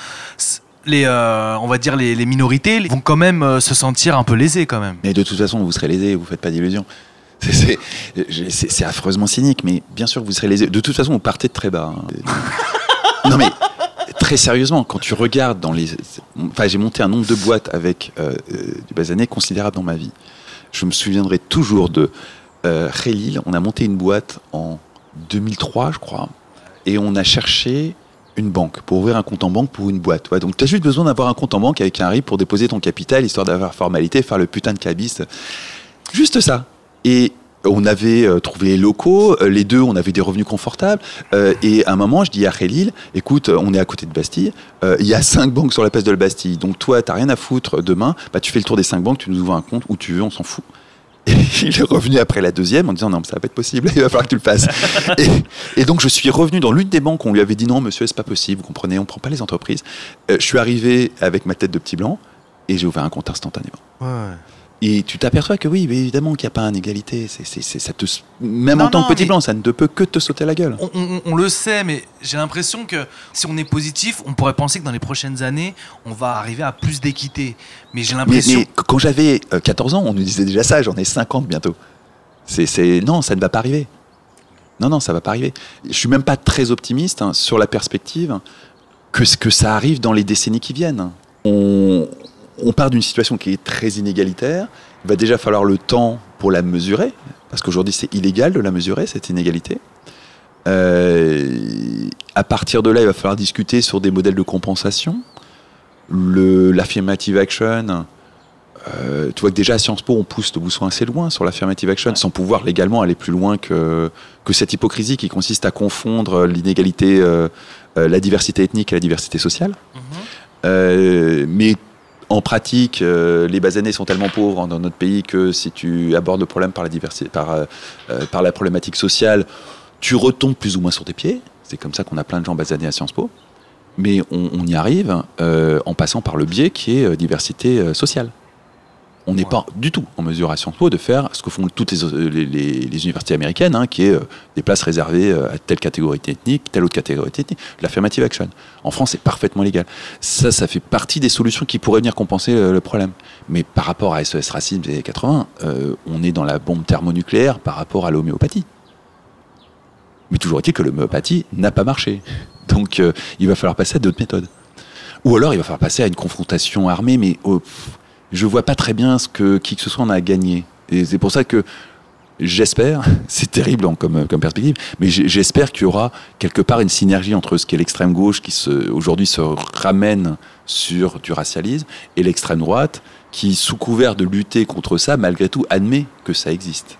les, euh, on va dire les, les minorités vont quand même euh, se sentir un peu lésées quand même. Mais de toute façon, vous serez lésé, vous faites pas d'illusions. C'est- affreusement cynique, mais bien sûr vous serez lésé. De toute façon, vous partez de très bas. hein. non mais très sérieusement, quand tu regardes dans les, enfin j'ai monté un nombre de boîtes avec euh, euh, du basané considérable dans ma vie. Je me souviendrai toujours de euh. On a monté une boîte en 2003, je crois, et on a cherché une banque pour ouvrir un compte en banque pour une boîte. Ouais, donc tu as juste besoin d'avoir un compte en banque avec un RIB pour déposer ton capital, histoire d'avoir formalité, faire le putain de cabis. Juste ça. Et on avait euh, trouvé les locaux, euh, les deux, on avait des revenus confortables. euh, et à un moment, je dis à Khalil, écoute, on est à côté de Bastille, euh, il y a cinq banques sur la place de la Bastille. Donc toi, t'as rien à foutre demain, bah, tu fais le tour des cinq banques, tu nous ouvres un compte où tu veux, on s'en fout. Et il est revenu après la deuxième en disant non, mais ça va pas être possible, il va falloir que tu le fasses. et, et donc je suis revenu dans l'une des banques, on lui avait dit non, monsieur, c'est pas possible, vous comprenez, on prend pas les entreprises. Euh, je suis arrivé avec ma tête de petit blanc et j'ai ouvert un compte instantanément. Et tu t'aperçois que oui, mais évidemment qu'il n'y a pas d'inégalité. C'est, c'est, c'est- ça te, même Non, en tant que petit mais- blanc, ça ne te peut que te sauter la gueule. On, on- on le sait, mais j'ai l'impression que si on est positif, on pourrait penser que dans les prochaines années, on va arriver à plus d'équité. Mais j'ai Mais, l'impression. mais quand j'avais euh, 14 ans, on nous disait déjà ça, j'en ai 50 bientôt. C'est, c'est, non, ça ne va pas arriver. Non, non, ça va pas arriver. Je suis même pas très optimiste hein, sur la perspective que, que ça arrive dans les décennies qui viennent. On, on part d'une situation qui est très inégalitaire. Il va déjà falloir le temps pour la mesurer, parce qu'aujourd'hui c'est illégal de la mesurer, cette inégalité. Euh, à partir de là, il va falloir discuter sur des modèles de compensation. L'affirmative action, euh, tu vois que déjà à Sciences Po, on pousse le bousson assez loin sur l'affirmative action, sans pouvoir légalement aller plus loin que, que cette hypocrisie qui consiste à confondre l'inégalité, euh, la diversité ethnique et la diversité sociale. Euh, mais en pratique, euh, les basanés sont tellement pauvres dans notre pays que si tu abordes le problème par la, diversité, euh, euh, par la problématique sociale, tu retombes plus ou moins sur tes pieds. C'est comme ça qu'on a plein de gens basanés à Sciences Po. Mais on, y arrive en passant par le biais qui est diversité sociale. On n'est Ouais. pas du tout en mesure à Sciences Po de faire ce que font toutes les, les- les- les universités américaines, hein, qui est euh, des places réservées euh, à telle catégorie ethnique, telle autre catégorie ethnique. L'affirmative action. En France, c'est parfaitement légal. Ça, ça fait partie des solutions qui pourraient venir compenser euh, le problème. Mais par rapport à SOS Racisme des années 80, euh, on est dans la bombe thermonucléaire par rapport à l'homéopathie. Mais toujours est-il que l'homéopathie n'a pas marché. Donc il va falloir passer à d'autres méthodes. Ou alors il va falloir passer à une confrontation armée, mais oh, pff, je vois pas très bien ce que qui que ce soit en a gagné. Et c'est pour ça que j'espère, c'est terrible comme, comme perspective, mais j'espère qu'il y aura quelque part une synergie entre ce qu'est l'extrême gauche qui aujourd'hui se ramène sur du racialisme et l'extrême droite qui, sous couvert de lutter contre ça, malgré tout admet que ça existe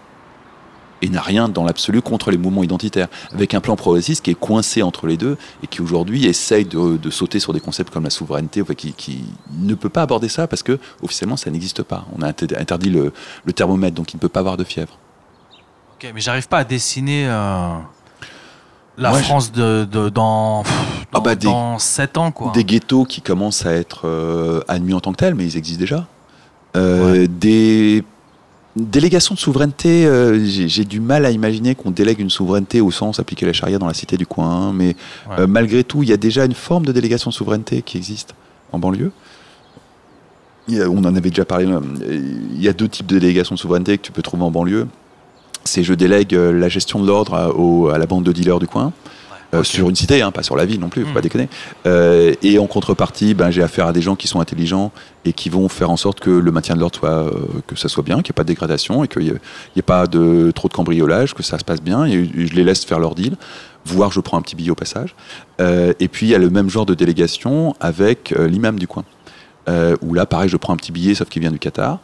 et n'a rien dans l'absolu contre les mouvements identitaires, avec un plan progressiste qui est coincé entre les deux et qui aujourd'hui essaye de, de sauter sur des concepts comme la souveraineté, qui, qui ne peut pas aborder ça parce que officiellement ça n'existe pas. On a inter- interdit le, le thermomètre, donc il ne peut pas avoir de fièvre. Ok, mais j'arrive pas à dessiner euh, la Moi, France de, de- dans, pff, Ah bah, des- dans 7 ans, quoi. Des ghettos qui commencent à être euh, admis en tant que tels, mais ils existent déjà. Euh, Des délégations de souveraineté, euh, j'ai du mal à imaginer qu'on délègue une souveraineté au sens appliquer la charia dans la cité du coin, mais Ouais. euh, malgré tout, il y a déjà une forme de délégation de souveraineté qui existe en banlieue. Il y a- on en avait déjà parlé. là. Il y a deux types de délégations de souveraineté que tu peux trouver en banlieue. C'est je délègue euh, la gestion de l'ordre à, à la bande de dealers du coin. Euh, sur une cité, hein, pas sur la ville non plus, faut pas déconner. Euh, et en contrepartie, ben, j'ai affaire à des gens qui sont intelligents et qui vont faire en sorte que le maintien de l'ordre soit, euh, que ça soit bien, qu'il n'y ait pas de dégradation et qu'il n'y ait, il y ait pas de trop de cambriolage, que ça se passe bien. Et je les laisse faire leur deal, voire je prends un petit billet au passage. Euh, et puis il y a le même genre de délégation avec euh, l'imam du coin. Euh, où là, pareil, je prends un petit billet, sauf qu'il vient du Qatar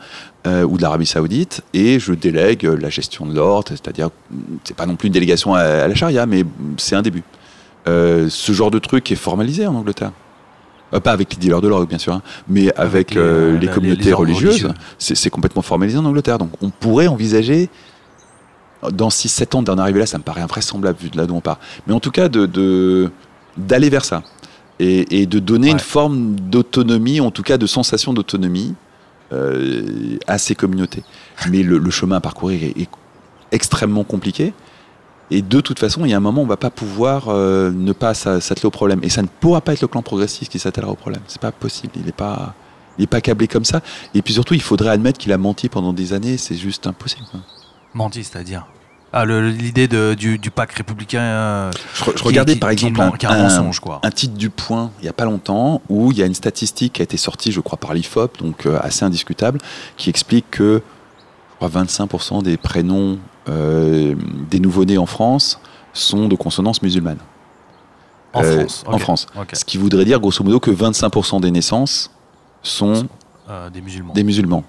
euh, ou de l'Arabie Saoudite, et je délègue la gestion de l'ordre, c'est-à-dire, c'est pas non plus une délégation à, à la charia, mais c'est un début. Euh, ce genre de truc est formalisé en Angleterre. Euh, pas avec les dealers de l'ordre, bien sûr, hein, mais avec, les, les, la- les- communautés les religieuses. C'est complètement formalisé en Angleterre. Donc on pourrait envisager, dans 6-7 ans d'en arriver là, ça me paraît invraisemblable vu de là d'où on part. Mais en tout cas, de- d'aller vers ça. Et, et de donner Ouais. une forme d'autonomie, en tout cas de sensation d'autonomie euh, à ces communautés. Mais le, le chemin à parcourir est, est extrêmement compliqué. Et de toute façon, il y a un moment où on va pas pouvoir euh, ne pas s'a- s'atteler au problème. Et ça ne pourra pas être le clan progressiste qui s'attellera au problème. C'est pas possible. Il n'est pas, il est pas câblé comme ça. Et puis surtout, il faudrait admettre qu'il a menti pendant des années. C'est juste impossible. Menti, c'est-à-dire? Ah, l'idée du, du pacte républicain. euh, Je, re- je qui- regardais qui- par exemple un, qui est un un- mensonge, quoi. un titre du Point il y a pas longtemps où il y a une statistique qui a été sortie, je crois, par l'IFOP, donc euh, assez indiscutable, qui explique que je crois, 25% des prénoms euh, des nouveau-nés en France sont de consonance musulmane. En Euh, France. En. Ce qui voudrait dire, grosso modo, que 25% des naissances sont des musulmans. des musulmans.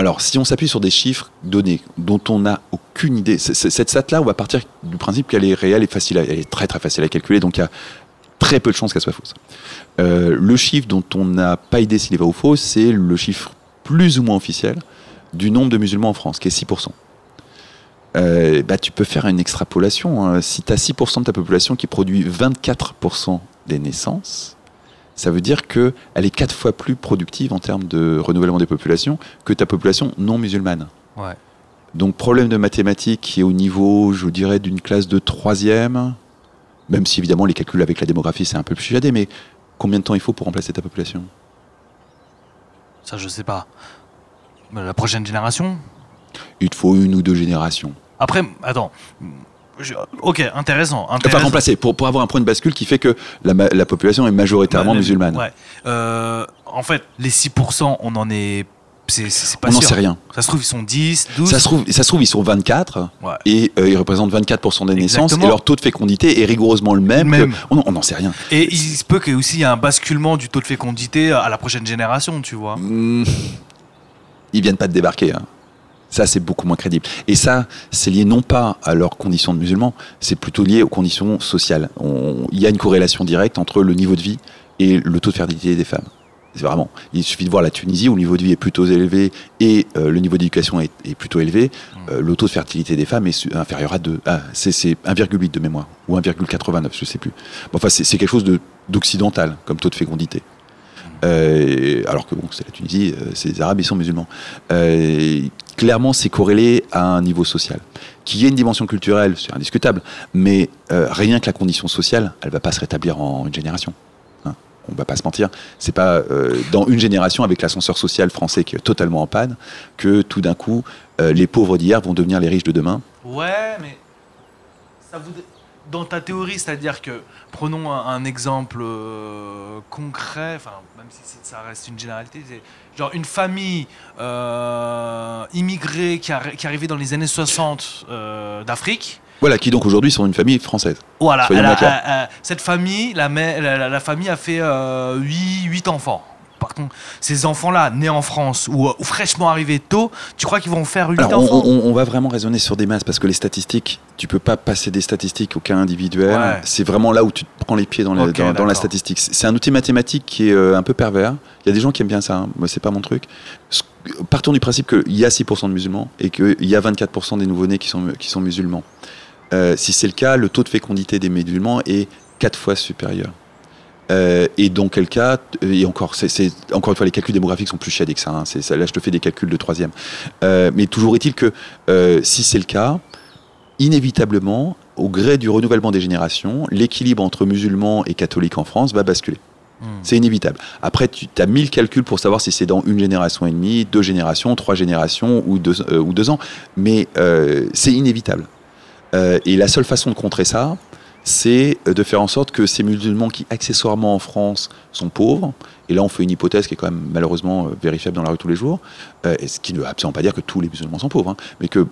Alors, si on s'appuie sur des chiffres donnés dont on n'a aucune idée, cette stat-là, on va partir du principe qu'elle est réelle et facile, elle est très très facile à calculer, donc il y a très peu de chances qu'elle soit fausse. Euh, le chiffre dont on n'a pas idée s'il est vrai ou faux, c'est le chiffre plus ou moins officiel du nombre de musulmans en France, qui est 6%. Euh, bah, tu peux faire une extrapolation. hein. Si tu as 6% de ta population qui produit 24% des naissances, ça veut dire qu'elle est quatre fois plus productive en termes de renouvellement des populations que ta population non musulmane. Ouais. Donc problème de mathématiques qui est au niveau, je dirais, d'une classe de troisième, même si évidemment les calculs avec la démographie c'est un peu plus chiadé, mais combien de temps il faut pour remplacer ta population? Ça, je sais pas. La prochaine génération? Il te faut une ou deux générations. Après, attends. Ok, intéressant. Enfin intéressant. remplacer, pour, pour avoir un point de bascule qui fait que la, la population est majoritairement musulmane. Ouais. Euh, en fait, les 6%, on en est. Pas On n'en sait rien. Ça se trouve, ils sont 10, 12. Ça se, trouve, ça se trouve, ils sont 24 Ouais. et euh, ils représentent 24% des naissances et leur taux de fécondité est rigoureusement le même. Même. que- on n'en sait rien. Et il se peut qu'il y ait aussi un basculement du taux de fécondité à la prochaine génération, tu vois. Hmm. Ils viennent pas de débarquer. hein. Ça, c'est beaucoup moins crédible. Et ça, c'est lié non pas à leurs conditions de musulmans, c'est plutôt lié aux conditions sociales. Il y a une corrélation directe entre le niveau de vie et le taux de fertilité des femmes. C'est vraiment. Il suffit de voir la Tunisie où le niveau de vie est plutôt élevé et euh, le niveau d'éducation est, est plutôt élevé. Euh, le taux de fertilité des femmes est inférieur à 2. Ah, c'est c'est 1,8 de mémoire ou 1,89, je sais plus. Bon, enfin, c'est quelque chose de- d'occidental comme taux de fécondité. Euh, alors que bon, c'est la Tunisie, euh, c'est les Arabes, ils sont musulmans. Euh, clairement, c'est corrélé à un niveau social. Qu'il y ait une dimension culturelle, c'est indiscutable, mais euh, rien que la condition sociale, elle va pas se rétablir en une génération. Hein, on va pas se mentir. C'est pas euh, dans une génération avec l'ascenseur social français qui est totalement en panne que tout d'un coup euh, les pauvres d'hier vont devenir les riches de demain. Ouais, mais ça voudrait- dans ta théorie, c'est-à-dire que prenons un, un exemple euh, concret, enfin même si ça reste une généralité, genre une famille euh, immigrée qui, arri- qui arrivait dans les années 60 euh, d'Afrique. Voilà, qui donc aujourd'hui sont une famille française. Voilà, elle a- a- a- cette famille, la, la, famille a fait 8, enfants. Par contre, ces enfants-là, nés en France ou, ou fraîchement arrivés tôt, tu crois qu'ils vont faire 8 Alors, on, enfants on- on va vraiment raisonner sur des masses parce que les statistiques, tu peux pas passer des statistiques au cas individuel. Ouais. C'est vraiment là où tu te prends les pieds dans, la- Ok, dans- dans la d'accord. statistique. C'est c'est un outil mathématique qui est euh, un peu pervers. Il y a des gens qui aiment bien ça. hein. Moi, c'est pas mon truc. Ce- Partons du principe qu'il y a 6% de musulmans et qu'il y a 24% des nouveau-nés qui sont, qui sont musulmans. Euh, si c'est le cas, le taux de fécondité des musulmans est 4 fois supérieur. Euh, et dans quel cas, et encore, c'est, encore une fois, les calculs démographiques sont plus chiadés que ça, hein. Ça. Là, je te fais des calculs de troisième. Euh, mais toujours est-il que euh, si c'est le cas, inévitablement, au gré du renouvellement des générations, l'équilibre entre musulmans et catholiques en France va basculer. Hmm. C'est inévitable. Après, tu as mille calculs pour savoir si c'est dans une génération et demie, deux générations, trois générations ou deux, euh, ou deux ans. Mais euh, c'est inévitable. Euh, et la seule façon de contrer ça, c'est de faire en sorte que ces musulmans qui, accessoirement en France, sont pauvres, et là on fait une hypothèse qui est quand même malheureusement euh, vérifiable dans la rue tous les jours, euh, et ce qui ne veut absolument pas dire que tous les musulmans sont pauvres, hein, mais que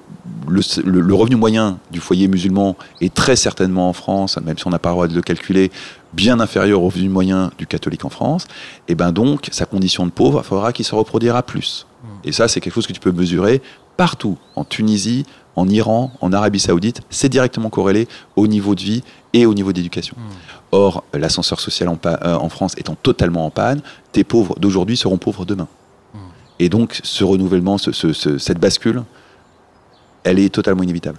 le, le- le revenu moyen du foyer musulman est très certainement en France, même si on n'a pas le droit de le calculer, bien inférieur au revenu moyen du catholique en France, et ben donc sa condition de pauvre, il faudra qu'il se reproduira plus. Et ça, c'est quelque chose que tu peux mesurer partout, en Tunisie, en Iran, en Arabie Saoudite, c'est directement corrélé au niveau de vie et au niveau d'éducation. Or, l'ascenseur social en, euh, en France étant totalement en panne, tes pauvres d'aujourd'hui seront pauvres demain. Et donc, ce renouvellement, ce- ce- ce- cette bascule, elle est totalement inévitable.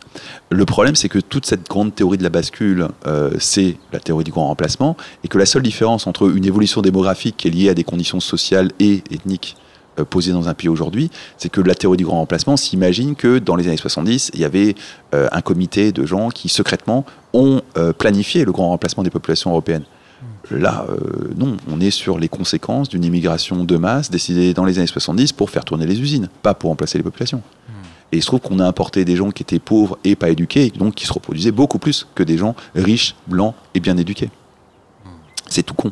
Le problème, c'est que toute cette grande théorie de la bascule, euh, c'est la théorie du grand remplacement, et que la seule différence entre une évolution démographique qui est liée à des conditions sociales et ethniques euh, posées dans un pays aujourd'hui, c'est que la théorie du grand remplacement s'imagine que dans les années 70, il y avait euh, un comité de gens qui secrètement ont euh, planifié le grand remplacement des populations européennes. Là, euh, non, on est sur les conséquences d'une immigration de masse décidée dans les années 70 pour faire tourner les usines, pas pour remplacer les populations. Et il se trouve qu'on a importé des gens qui étaient pauvres et pas éduqués, donc qui se reproduisaient beaucoup plus que des gens riches, blancs et bien éduqués. C'est tout con.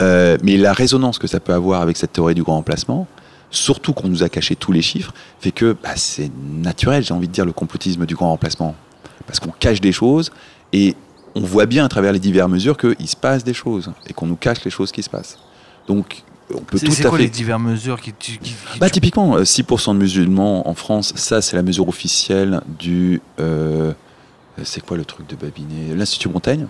Euh, mais la résonance que ça peut avoir avec cette théorie du grand remplacement, surtout qu'on nous a caché tous les chiffres, fait que bah, c'est naturel, j'ai envie de dire, le complotisme du grand remplacement. Parce qu'on cache des choses et on voit bien à travers les diverses mesures qu'il se passe des choses et qu'on nous cache les choses qui se passent. Donc, on peut tout c'est à quoi fait. les diverses mesures qui, qui- qui- qui- Bah, typiquement, euh, 6% de musulmans en France, ça c'est la mesure officielle du. euh, c'est quoi le truc de Babinet? L'Institut Montaigne,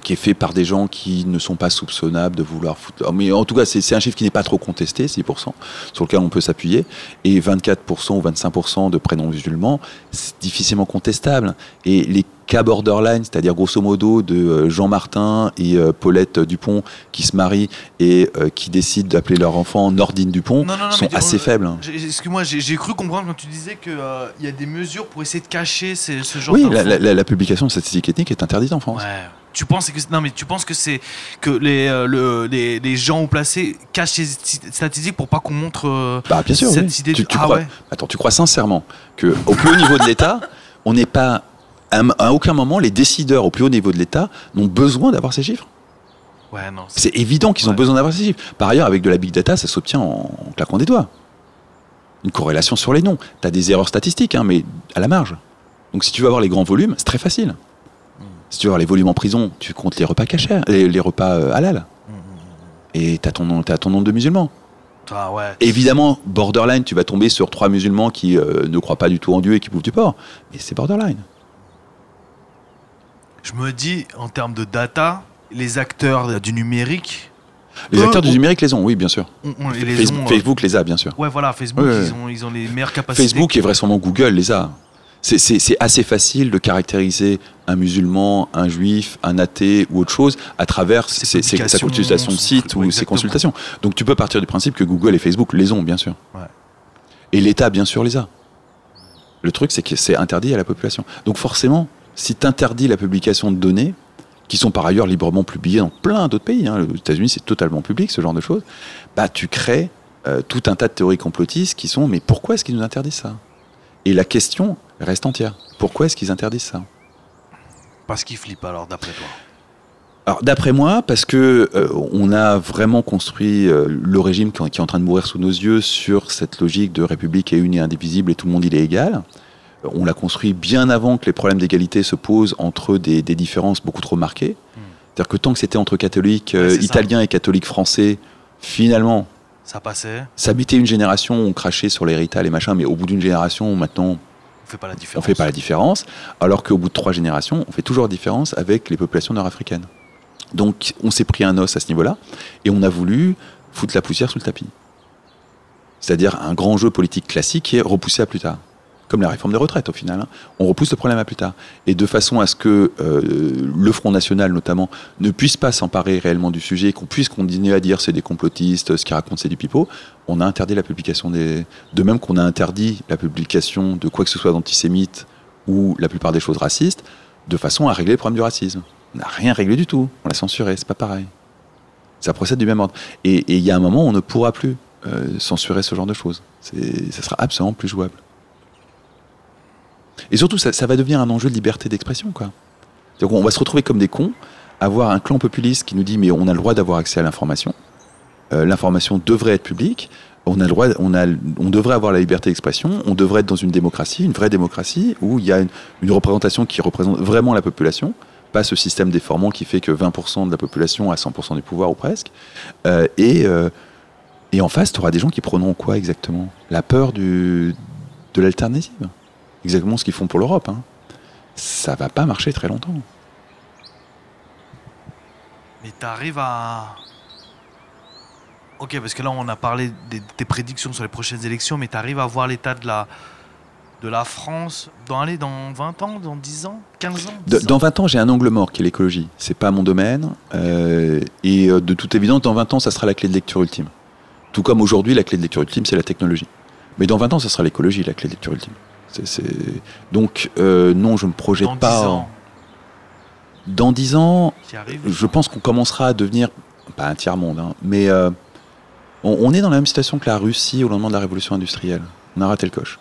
qui est fait par des gens qui ne sont pas soupçonnables de vouloir foutre. oh, Mais en tout cas, c'est un chiffre qui n'est pas trop contesté, 6%, sur lequel on peut s'appuyer. Et 24% ou 25% de prénoms musulmans, c'est difficilement contestable. Et les cas borderline, c'est-à-dire grosso modo de euh, Jean Martin et euh, Paulette Dupont qui se marient et euh, qui décident d'appeler leur enfant Nordine Dupont, Non, non, non, sont assez faibles. hein. Excuse-moi, j'ai cru comprendre quand tu disais qu'il y a des mesures pour essayer de cacher ces- ce genre Oui, d'infos. la, la- la- la publication de statistiques ethniques est interdite en France. Ouais. Tu penses que non mais tu penses que c'est que les, euh, le- les, les gens haut placés cachent ces sti- statistiques pour pas qu'on montre euh, Bah, bien sûr. cette oui. idée tu, de- tu ah crois, ouais. Attends, tu crois sincèrement que au plus haut niveau de l'État, on n'est pas à, aucun moment les décideurs au plus haut niveau de l'État n'ont besoin d'avoir ces chiffres. Ouais non. c'est- C'est évident qu'ils ont Ouais. besoin d'avoir ces chiffres. Par ailleurs, avec de la big data, ça s'obtient en, en claquant des doigts. Une corrélation sur les noms. Tu as des erreurs statistiques, hein, mais à la marge. Donc si tu veux avoir les grands volumes, c'est très facile. Hmm. Si tu veux avoir les volumes en prison, tu comptes les repas cachers, les, les repas euh, halal. Hmm, Et tu as, ton t'as ton nombre de musulmans. Ah ouais. Évidemment, borderline, tu vas tomber sur trois musulmans qui euh, ne croient pas du tout en Dieu et qui bouffent du porc. Mais c'est borderline. Je me dis, en termes de data, les acteurs du numérique. Les eux, acteurs du numérique les ont, oui, bien sûr. on- on les Face- ont, euh, Facebook les a, bien sûr. Ouais, voilà, Facebook, Ouais, ouais. Ils, ont, ils ont les meilleures capacités. Facebook et vraisemblablement Google les a. C'est- assez facile de caractériser un musulman, un juif, un athée ou autre chose à travers Ses ses- sa consultation de site ou ses consultations. Donc tu peux partir du principe que Google et Facebook les ont, bien sûr. Ouais. Et l'État, bien sûr, les a. Le truc, c'est que c'est interdit à la population. Donc forcément, si tu interdis la publication de données, qui sont par ailleurs librement publiées dans plein d'autres pays, hein, aux États-Unis c'est totalement public, ce genre de choses, bah tu crées euh, tout un tas de théories complotistes qui sont mais pourquoi est-ce qu'ils nous interdisent ça? Et la question reste entière. Pourquoi est-ce qu'ils interdisent ça? Parce qu'ils flippent alors, d'après toi? Alors d'après moi, parce que euh, on a vraiment construit euh, le régime qui, qui est en train de mourir sous nos yeux sur cette logique de république est une et indivisible et tout le monde il est égal. On l'a construit bien avant que les problèmes d'égalité se posent entre des, des différences beaucoup trop marquées. C'est-à-dire que tant que c'était entre catholiques euh, Ouais, c'est ça. italiens et catholiques français, finalement, Ça passait, ça habitait une génération, on crachait sur l'héritage et machin, mais au bout d'une génération, maintenant, on fait pas la on différence. fait pas la différence, alors qu'au bout de trois générations, on fait toujours la différence avec les populations nord-africaines. Donc on s'est pris un os à ce niveau-là, et on a voulu foutre la poussière sous le tapis. C'est-à-dire un grand jeu politique classique qui est repoussé à plus tard. Comme la réforme des retraites au final. hein. On repousse le problème à plus tard. Et de façon à ce que euh, le Front National notamment ne puisse pas s'emparer réellement du sujet, qu'on puisse continuer à dire c'est des complotistes, ce qu'ils racontent c'est du pipeau, on a interdit la publication des... De même qu'on a interdit la publication de quoi que ce soit d'antisémite ou la plupart des choses racistes, de façon à régler le problème du racisme. On n'a rien réglé du tout. On l'a censuré, c'est pas pareil. Ça procède du même ordre. Et il y a un moment où on ne pourra plus euh, censurer ce genre de choses. Ça sera absolument plus jouable. Et surtout, ça, va devenir un enjeu de liberté d'expression, quoi. C'est-à-dire qu'on va se retrouver comme des cons, avoir un clan populiste qui nous dit mais on a le droit d'avoir accès à l'information. Euh, l'information devrait être publique. On a le droit, on a, on devrait avoir la liberté d'expression. On devrait être dans une démocratie, une vraie démocratie où il y a une, représentation qui représente vraiment la population, pas ce système déformant qui fait que 20% de la population a 100% du pouvoir ou presque. Euh, et, euh, et en face, tu auras des gens qui prendront quoi exactement? La peur de l'alternative? Exactement ce qu'ils font pour l'Europe. Hein. Ça va pas marcher très longtemps. Mais t'arrives à. Ok, parce que là, on a parlé des, des prédictions sur les prochaines élections, mais t'arrives à voir l'état de la, de la France dans, allez, dans 20 ans, dans 10 ans, 15 ans? De- 10 ans dans 20 ans, j'ai un angle mort qui est l'écologie. C'est pas mon domaine. euh, et euh, de toute évidence, dans 20 ans, ça sera la clé de lecture ultime. Tout comme aujourd'hui, la clé de lecture ultime, c'est la technologie. Mais dans 20 ans, ça sera l'écologie, la clé de lecture ultime. Donc, euh, non, je me projette Dans 10 pas. ans, Dans 10 ans, arrive je pense qu'on commencera à devenir, pas un tiers-monde, hein, mais euh, on, on est dans la même situation que la Russie au lendemain de la révolution industrielle. On a raté le coche.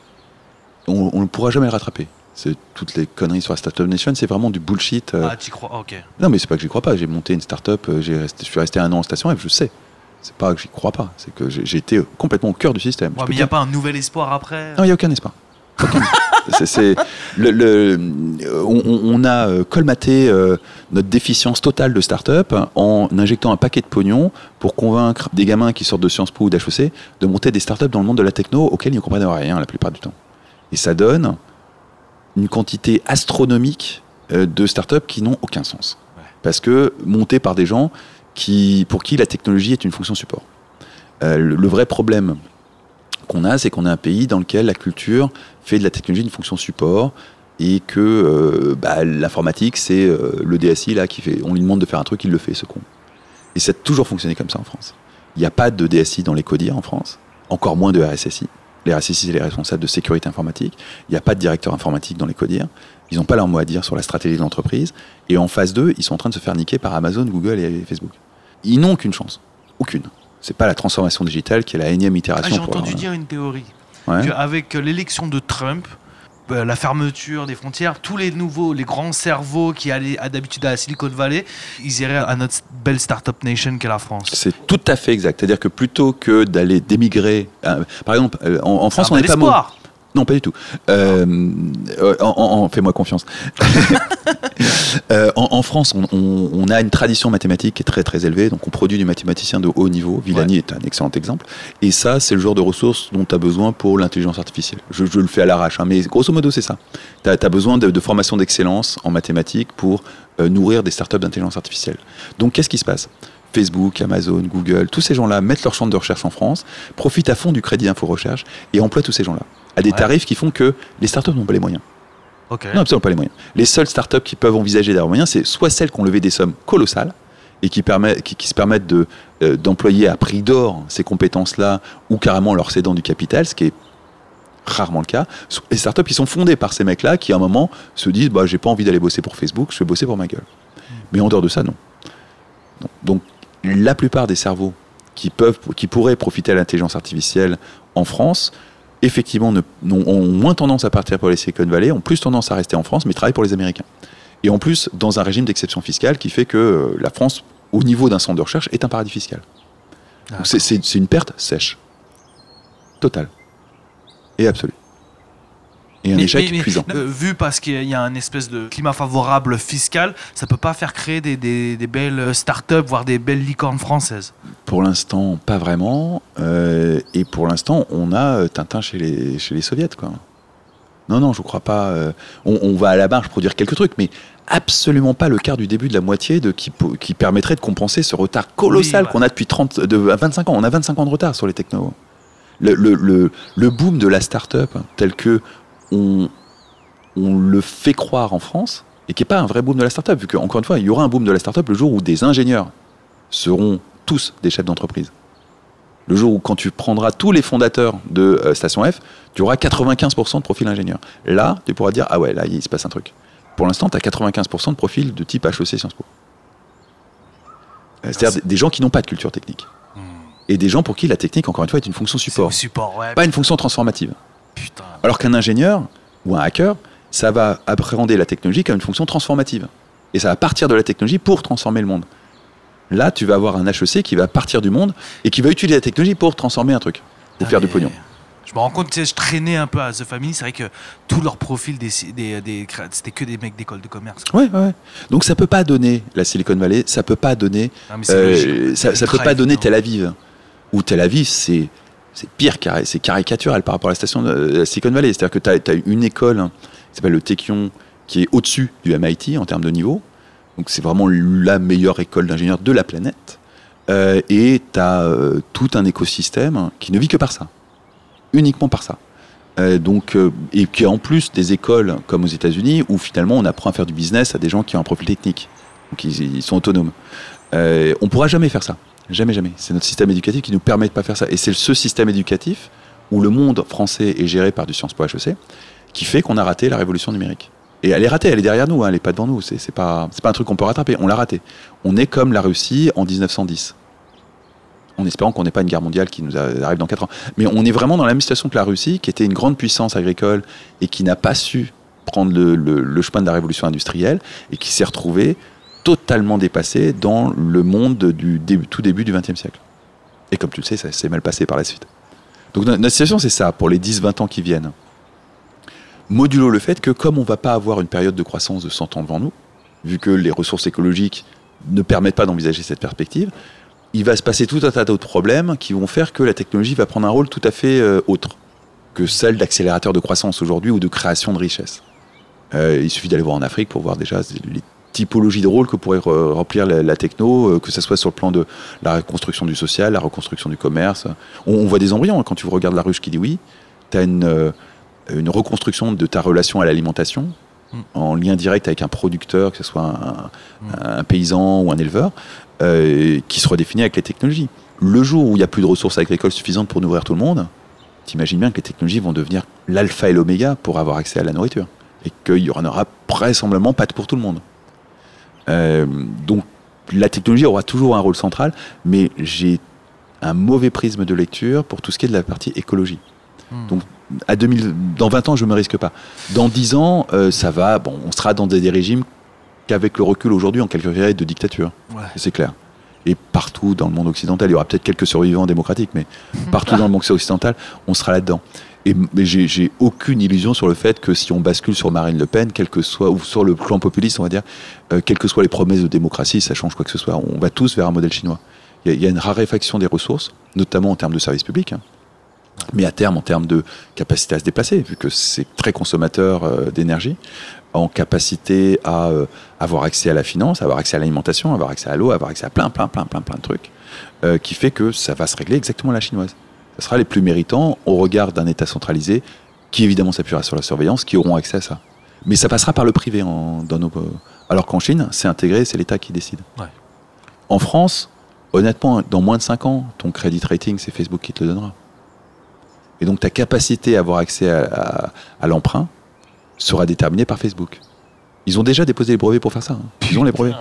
On on ne pourra jamais le rattraper. C'est toutes les conneries sur la Startup Nation, c'est vraiment du bullshit. euh. Ah, tu crois Ok. Non, mais c'est pas que j'y crois pas. J'ai monté une start-up, resté- je suis resté un an en station F, je sais. C'est pas que j'y crois pas, c'est que j'ai été complètement au cœur du système. Ouais, mais il n'y a pas un nouvel espoir après? Non, il n'y a aucun espoir. C'est- le, le- on, a euh, colmaté euh, notre déficience totale de start-up en injectant un paquet de pognon pour convaincre des gamins qui sortent de Sciences Po ou d'HEC de monter des start-up dans le monde de la techno auxquels ils ne comprennent rien la plupart du temps. Et ça donne une quantité astronomique euh, de start-up qui n'ont aucun sens. Parce que montées par des gens qui, pour qui la technologie est une fonction support. Euh, le, le vrai problème qu'on a, c'est qu'on est un pays dans lequel la culture fait de la technologie une fonction support et que euh, bah, l'informatique, c'est euh, le DSI là qui fait. On lui demande de faire un truc, il le fait, ce con. Et ça a toujours fonctionné comme ça en France. Il n'y a pas de DSI dans les CODIR en France, encore moins de RSSI. Les RSSI, c'est les responsables de sécurité informatique. Il n'y a pas de directeur informatique dans les CODIR. Ils n'ont pas leur mot à dire sur la stratégie de l'entreprise. Et en phase 2, ils sont en train de se faire niquer par Amazon, Google et Facebook. Ils n'ont aucune chance. Aucune. C'est pas la transformation digitale qui est la énième Ah, itération. J'ai pour entendu leur- dire une théorie. Ouais. Qu'avec l'élection de Trump, euh, la fermeture des frontières, tous les nouveaux, les grands cerveaux qui allaient d'habitude à la Silicon Valley, ils iraient à notre belle startup nation qu'est la France. C'est tout à fait exact. C'est-à-dire que plutôt que d'aller d'émigrer, euh, par exemple, euh, en, en France, on n'est pas, espoir. Non, pas du tout. Euh, euh, en, en- en- Fais-moi confiance. Euh, en, en France, on, on- on a une tradition mathématique qui est très très élevée, donc on produit des mathématiciens de haut niveau. Villani est un excellent exemple. Et ça, c'est le genre de ressources dont tu as besoin pour l'intelligence artificielle. Je, je le fais à l'arrache, hein, mais grosso modo, c'est ça. Tu as, besoin de, de formation d'excellence en mathématiques pour nourrir des startups d'intelligence artificielle. Donc, qu'est-ce qui se passe? Facebook, Amazon, Google, tous ces gens-là mettent leur champ de recherche en France, profitent à fond du crédit info recherche et emploient tous ces gens-là à des Ouais. tarifs qui font que les startups n'ont pas les moyens. Non, absolument pas les moyens. Les seules startups qui peuvent envisager d'avoir moyens, c'est soit celles qui ont levé des sommes colossales et qui, permet- qui, qui se permettent de, euh, d'employer à prix d'or ces compétences-là ou carrément leur cédant du capital, ce qui est rarement le cas. Les startups qui sont fondées par ces mecs-là qui, à un moment, se disent bah, j'ai pas envie d'aller bosser pour Facebook, je vais bosser pour ma gueule. Mais en dehors de ça, non. Non. Donc, la plupart des cerveaux qui, peuvent, qui pourraient profiter à l'intelligence artificielle en France, effectivement, ne- ont moins tendance à partir pour les Silicon Valley, ont plus tendance à rester en France, mais travaillent pour les Américains. Et en plus, dans un régime d'exception fiscale qui fait que euh, la France, au niveau d'un centre de recherche, est un paradis fiscal. C'est une perte sèche. Totale. Et absolue. Et un Mais- échec mais- cuisant. euh, vu parce qu'il y a un espèce de climat favorable fiscal, ça peut pas faire créer des, des, des belles startups, voire des belles licornes françaises. Pour l'instant, pas vraiment. Euh, et pour l'instant, on a euh, Tintin chez les, chez les soviets. Quoi. Non, non, je crois pas. euh, on, on va à la marge produire quelques trucs, mais absolument pas le quart du début de la moitié de, qui, permettrait de compenser ce retard colossal Oui, qu'on a depuis 30, de, 25 ans. On a 25 ans de retard sur les technos. Le, le, le, le boom de la start-up, tel que on, on le fait croire en France, et qui n'est pas un vrai boom de la start-up, vu qu'encore une fois, il y aura un boom de la start-up le jour où des ingénieurs seront tous des chefs d'entreprise. Le jour où, quand tu prendras tous les fondateurs de euh, Station F, tu auras 95% de profil ingénieur. Là, tu pourras dire, ah ouais, là, il se passe un truc. Pour l'instant, tu as 95% de profil de type HEC Sciences Po. Euh, C'est-à-dire des- gens qui n'ont pas de culture technique. Et des gens pour qui la technique, encore une fois, est une fonction support, au support, ouais. pas une fonction transformative. Alors qu'un ingénieur ou un hacker, ça va appréhender la technologie comme une fonction transformative. Et ça va partir de la technologie pour transformer le monde. Là, tu vas avoir un HEC qui va partir du monde et qui va utiliser la technologie pour transformer un truc, pour Ah, faire du pognon. Je me rends compte, tu sais, je traînais un peu à The Family, c'est vrai que tout leur profil, des, des, des créa- c'était que des mecs d'école de commerce. quoi. Ouais, ouais. Donc ça peut pas donner la Silicon Valley, ça peut pas donner, Non, euh, ça, ça peut pas donner. Tel Aviv. Ou Tel Aviv, c'est c'est pire, c'est caricatural par rapport à la station de Silicon Valley. C'est-à-dire que tu as, une école hein, qui s'appelle le Techion, qui est au-dessus du MIT en termes de niveau. Donc c'est vraiment la meilleure école d'ingénieurs de la planète. Euh, et tu as tout un écosystème qui ne vit que par ça. Uniquement par ça. Euh, donc, euh, et qui a en plus des écoles comme aux États-Unis où finalement on apprend à faire du business à des gens qui ont un profil technique. Donc ils, sont autonomes. Euh, on pourra jamais faire ça. Jamais, jamais. C'est notre système éducatif qui nous permet de pas faire ça. Et c'est ce système éducatif où le monde français est géré par du Sciences Po HEC qui fait qu'on a raté la révolution numérique. Et elle est ratée, elle est derrière nous, hein, elle n'est pas devant nous. C'est pas, un truc qu'on peut rattraper. On l'a raté. On est comme la Russie en 1910. En espérant qu'on n'ait pas une guerre mondiale qui nous arrive dans 4 ans. Mais on est vraiment dans la même situation que la Russie, qui était une grande puissance agricole et qui n'a pas su prendre le chemin de la révolution industrielle et qui s'est retrouvée totalement dépassée dans le monde du tout début du XXe siècle. Et comme tu le sais, ça s'est mal passé par la suite. Donc no- notre situation, c'est ça, pour les 10-20 ans qui viennent. Modulo le fait que comme on ne va pas avoir une période de croissance de 100 ans devant nous, vu que les ressources écologiques ne permettent pas d'envisager cette perspective, il va se passer tout un tas d'autres problèmes qui vont faire que la technologie va prendre un rôle tout à fait euh, autre que celle d'accélérateur de croissance aujourd'hui ou de création de richesse. Euh, il suffit d'aller voir en Afrique pour voir déjà les typologies de rôles que pourrait re- remplir la, la techno, euh, que ce soit sur le plan de la reconstruction du social, la reconstruction du commerce. On, on voit des embryons hein, quand tu regardes la ruche qui dit oui. Tu as une, euh, une reconstruction de ta relation à l'alimentation Mm. en lien direct avec un producteur, que ce soit un, un paysan ou un éleveur, euh, qui se redéfinit avec les technologies. Le jour où il n'y a plus de ressources agricoles suffisantes pour nourrir tout le monde, t'imagines bien que les technologies vont devenir l'alpha et l'oméga pour avoir accès à la nourriture. Et qu'il y en aura vraisemblablement pas de pour tout le monde. Euh, donc la technologie aura toujours un rôle central, mais j'ai un mauvais prisme de lecture pour tout ce qui est de la partie écologie. Hmm. Donc, à 2000, dans 20 ans, je ne me risque pas. Dans 10 ans, euh, ça va, bon, on sera dans des, des régimes qu'avec le recul aujourd'hui, on qualifierait de dictature. Ouais. C'est clair. Et partout dans le monde occidental, il y aura peut-être quelques survivants démocratiques, mais partout dans le monde occidental, on sera là-dedans. Et mais j'ai aucune illusion sur le fait que si on bascule sur Marine Le Pen, quel que soit, ou sur le plan populiste, on va dire, euh, quelles que soient les promesses de démocratie, ça change quoi que ce soit. On va tous vers un modèle chinois. Il y a, une raréfaction des ressources, notamment en termes de services publics, hein. mais à terme, en termes de capacité à se déplacer, vu que c'est très consommateur euh, d'énergie, en capacité à euh, avoir accès à la finance, avoir accès à l'alimentation, avoir accès à l'eau, avoir accès à plein, plein, plein, plein, plein de trucs, qui fait que ça va se régler exactement à la chinoise. Ça sera les plus méritants au regard d'un État centralisé qui évidemment s'appuiera sur la surveillance, qui auront accès à ça. Mais ça passera par le privé en, dans nos, alors qu'en Chine, c'est intégré, c'est l'État qui décide. Ouais. En France, honnêtement, dans moins de 5 ans, ton credit rating, c'est Facebook qui te le donnera. Et donc ta capacité à avoir accès à, à- à l'emprunt sera déterminée par Facebook. Ils ont déjà déposé les brevets pour faire ça. hein. Ils ont les brevets.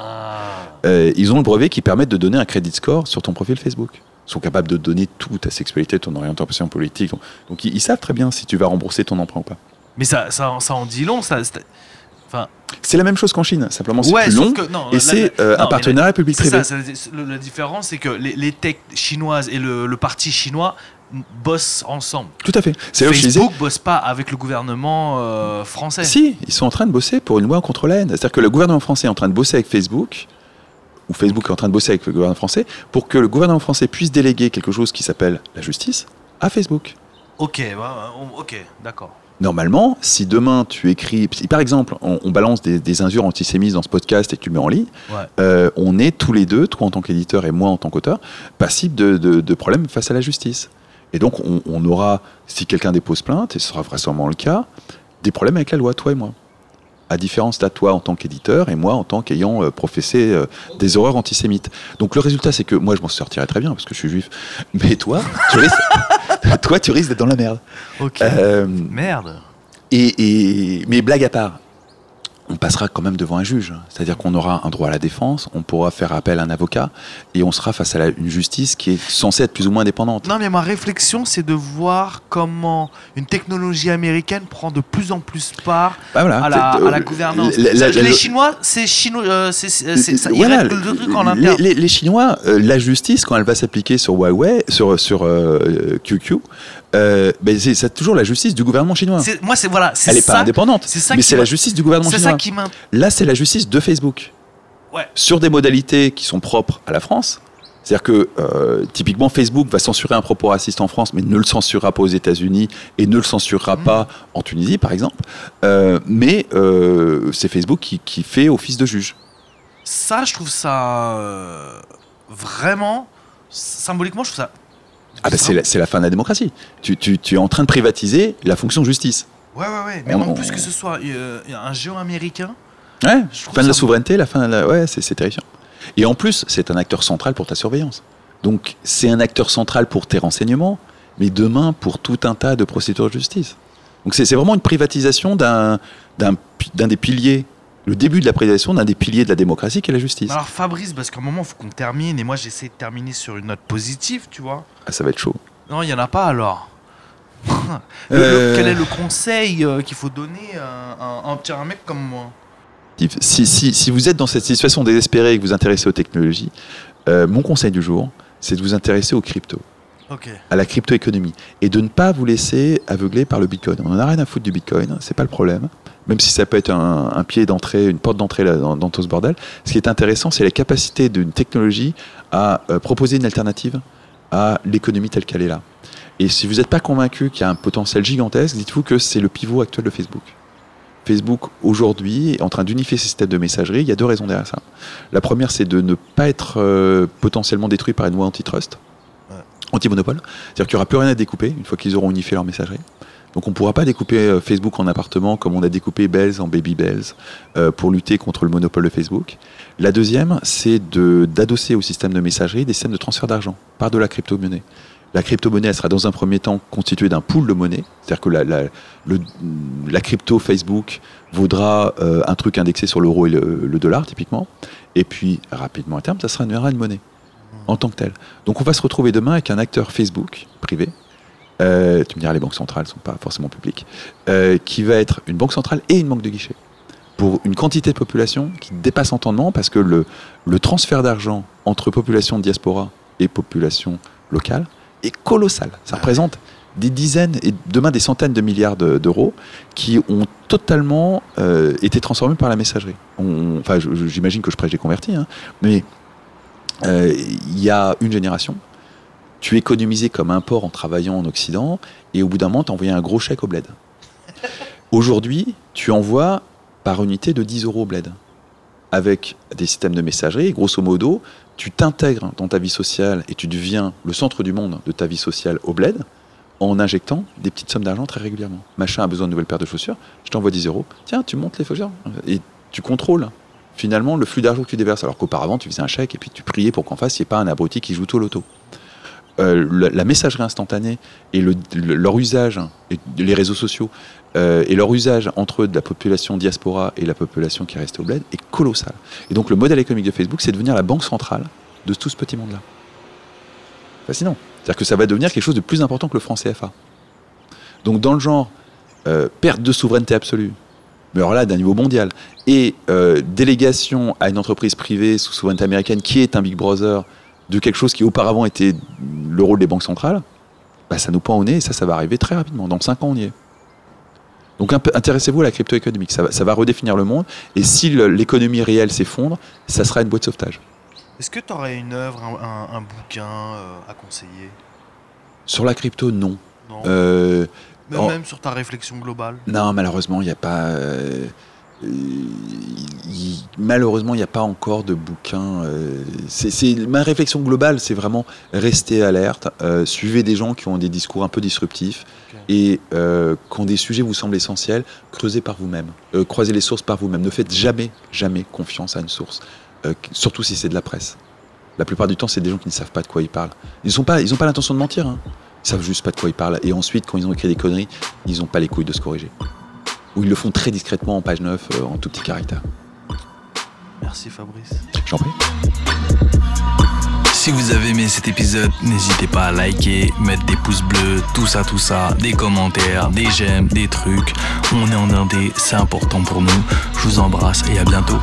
Euh, ils ont le brevet qui permet de donner un credit score sur ton profil Facebook. Sont capables de donner toute ta sexualité, ton orientation politique. Donc ils, ils savent très bien si tu vas rembourser ton emprunt ou pas. Mais ça, ça, ça en dit long. Ça, c'est- enfin, C'est la même chose qu'en Chine, simplement c'est ouais, plus long. que- non, et c'est euh, un partenariat public-privé. la différence, c'est que les, les techs chinoises et le, le parti chinois bossent ensemble. Tout à fait. C'est Facebook bosse pas avec le gouvernement euh, français. Si, ils sont en train de bosser pour une loi contre la haine. C'est-à-dire que le gouvernement français est en train de bosser avec Facebook, ou Facebook est en train de bosser avec le gouvernement français, pour que le gouvernement français puisse déléguer quelque chose qui s'appelle la justice à Facebook. Ok, d'accord. Normalement, si demain tu écris, si par exemple on, on balance des, des injures antisémites dans ce podcast et que tu le mets en ligne, Ouais. euh, on est tous les deux, toi en tant qu'éditeur et moi en tant qu'auteur, passibles de, de- de problèmes face à la justice. Et donc on, on aura, si quelqu'un dépose plainte, et ce sera vraisemblablement le cas, des problèmes avec la loi, toi et moi. À différence de toi en tant qu'éditeur et moi en tant qu'ayant euh, professé euh, des horreurs antisémites. Donc le résultat, c'est que moi je m'en sortirai très bien parce que je suis juif, mais toi, tu risques, toi, tu risques d'être dans la merde. Ok. Euh, Merde. et, et- mais blague à part, on passera quand même devant un juge. C'est-à-dire qu'on aura un droit à la défense, on pourra faire appel à un avocat, et on sera face à la- une justice qui est censée être plus ou moins indépendante. Non, mais ma réflexion, c'est de voir comment une technologie américaine prend de plus en plus part Bah voilà, à, la, à la euh, gouvernance. la- la- les Chinois, c'est euh, Voilà, le truc en les, interne. les- les Chinois, euh, la justice, quand elle va s'appliquer sur Huawei, sur, sur euh, QQ, euh, ben c'est toujours la justice du gouvernement chinois. Moi, c'est voilà, Elle n'est pas indépendante, ça mais c'est la justice du gouvernement chinois. Qui m'int- Là, c'est la justice de Facebook. Ouais. Sur des modalités qui sont propres à la France. C'est-à-dire que euh, typiquement Facebook va censurer un propos raciste en France, mais ne le censurera pas aux États-Unis et ne le censurera Mhm. pas en Tunisie, par exemple. Euh, mais euh, c'est Facebook qui, qui fait office de juge. Ça, je trouve ça vraiment symboliquement, je trouve ça. Ah bah, c'est la, fin de la démocratie. Tu, tu- tu es en train de privatiser la fonction justice. Ouais, ouais, ouais. Mais On- en on- plus que ce soit euh, un géant américain. Ouais, fin de la souveraineté, la fin de la... Ouais, c'est terrifiant. Et en plus, c'est un acteur central pour ta surveillance. Donc, c'est un acteur central pour tes renseignements, mais demain pour tout un tas de procédures de justice. Donc, c'est vraiment une privatisation d'un d'un des piliers, le début de la privatisation d'un des piliers de la démocratie qui est la justice. Alors Fabrice, parce qu'à un moment, il faut qu'on termine, et moi j'essaie de terminer sur une note positive, tu vois. Ah, ça va être chaud. Non, il n'y en a pas alors. Le- Euh. quel est le conseil euh, qu'il faut donner à un, un, tiens, un mec comme moi Si, si, si vous êtes dans cette situation désespérée et que vous vous intéressez aux technologies, euh, mon conseil du jour, c'est de vous intéresser aux cryptos. À la crypto-économie et de ne pas vous laisser aveugler par le bitcoin. On en a rien à foutre du bitcoin, c'est pas le problème. Même si ça peut être un, un pied d'entrée, une porte d'entrée dans, dans tout ce bordel, ce qui est intéressant, c'est la capacité d'une technologie à euh, proposer une alternative à l'économie telle qu'elle est là. Et si vous n'êtes pas convaincu qu'il y a un potentiel gigantesque, dites-vous que c'est le pivot actuel de Facebook. Facebook aujourd'hui est en train d'unifier ses systèmes de messagerie. Il y a deux raisons derrière ça. La première, c'est de ne pas être euh, potentiellement détruit par une loi antitrust, anti-monopole. C'est-à-dire qu'il n'y aura plus rien à découper une fois qu'ils auront unifié leur messagerie. Donc on ne pourra pas découper euh, Facebook en appartement comme on a découpé Bells en Baby Bells euh, pour lutter contre le monopole de Facebook. La deuxième, c'est de- d'adosser au système de messagerie des systèmes de transfert d'argent par de la crypto-monnaie. La crypto-monnaie, sera dans un premier temps constituée d'un pool de monnaie. C'est-à-dire que la, la, la crypto Facebook vaudra euh, un truc indexé sur l'euro et le, le dollar, typiquement. Et puis, rapidement à terme, ça sera une, une monnaie en tant que telle. Donc on va se retrouver demain avec un acteur Facebook privé. Euh, tu me diras, les banques centrales ne sont pas forcément publiques, euh, qui va être une banque centrale et une banque de guichet. Pour une quantité de population qui dépasse entendement, parce que le, le transfert d'argent entre population de diaspora et population locale est colossal. Ça représente des dizaines et demain des centaines de milliards de- d'euros qui ont totalement euh, été transformés par la messagerie. On- enfin, j'imagine que je prêche des convertis, hein, mais euh, il y a une génération, tu économisais comme un porc en travaillant en Occident, et au bout d'un moment, tu envoyais un gros chèque au bled. Aujourd'hui, tu envoies par unité de 10 euros au bled, avec des systèmes de messagerie, et grosso modo, tu t'intègres dans ta vie sociale et tu deviens le centre du monde de ta vie sociale au bled en injectant des petites sommes d'argent très régulièrement. Machin a besoin de nouvelles paires de chaussures, je t'envoie 10 euros, tiens, tu montes les chaussures, et tu contrôles finalement le flux d'argent que tu déverses, alors qu'auparavant tu faisais un chèque et puis tu priais pour qu'en face il n'y ait pas un abruti qui joue tout l'auto. Euh, la, messagerie instantanée et le- le- leur usage, et les réseaux sociaux, euh, et leur usage entre la population diaspora et la population qui est restée au bled est colossal. Et donc le modèle économique de Facebook, c'est de devenir la banque centrale de tout ce petit monde-là. Fascinant. C'est-à-dire que ça va devenir quelque chose de plus important que le franc CFA. Donc dans le genre euh, perte de souveraineté absolue, mais alors là d'un niveau mondial, et délégation à une entreprise privée sous souveraineté américaine qui est un Big Brother de quelque chose qui auparavant était le rôle des banques centrales, bah, ça nous pend au nez et ça, ça va arriver très rapidement. Dans 5 ans, on y est. Donc intéressez-vous à la crypto économique, ça va, ça va redéfinir le monde. Et si l'économie réelle s'effondre, ça sera une boîte de sauvetage. Est-ce que tu aurais une œuvre, un, un- un bouquin euh, à conseiller? Sur la crypto, non. Non Euh, Même, en- même sur ta réflexion globale? Non, malheureusement, il n'y a pas. euh, il- malheureusement, il n'y a pas encore de bouquin. euh, c'est, ma réflexion globale, c'est vraiment rester alerte, euh, suivez des gens qui ont des discours un peu disruptifs et euh, quand des sujets vous semblent essentiels, creusez par vous-même, Euh, croisez les sources par vous-même. Ne faites jamais, jamais confiance à une source, euh, surtout si c'est de la presse. La plupart du temps, c'est des gens qui ne savent pas de quoi ils parlent. Ils n'ont pas, ils ont pas l'intention de mentir. Hein. Ils savent juste pas de quoi ils parlent. Et ensuite, quand ils ont écrit des conneries, ils n'ont pas les couilles de se corriger. Ou ils le font très discrètement en page 9, euh, en tout petit caractère. Merci Fabrice. J'en prie. Si vous avez aimé cet épisode, n'hésitez pas à liker, mettre des pouces bleus, tout ça, tout ça, des commentaires, des j'aime, des trucs. On est en indé, c'est important pour nous. Je vous embrasse et à bientôt.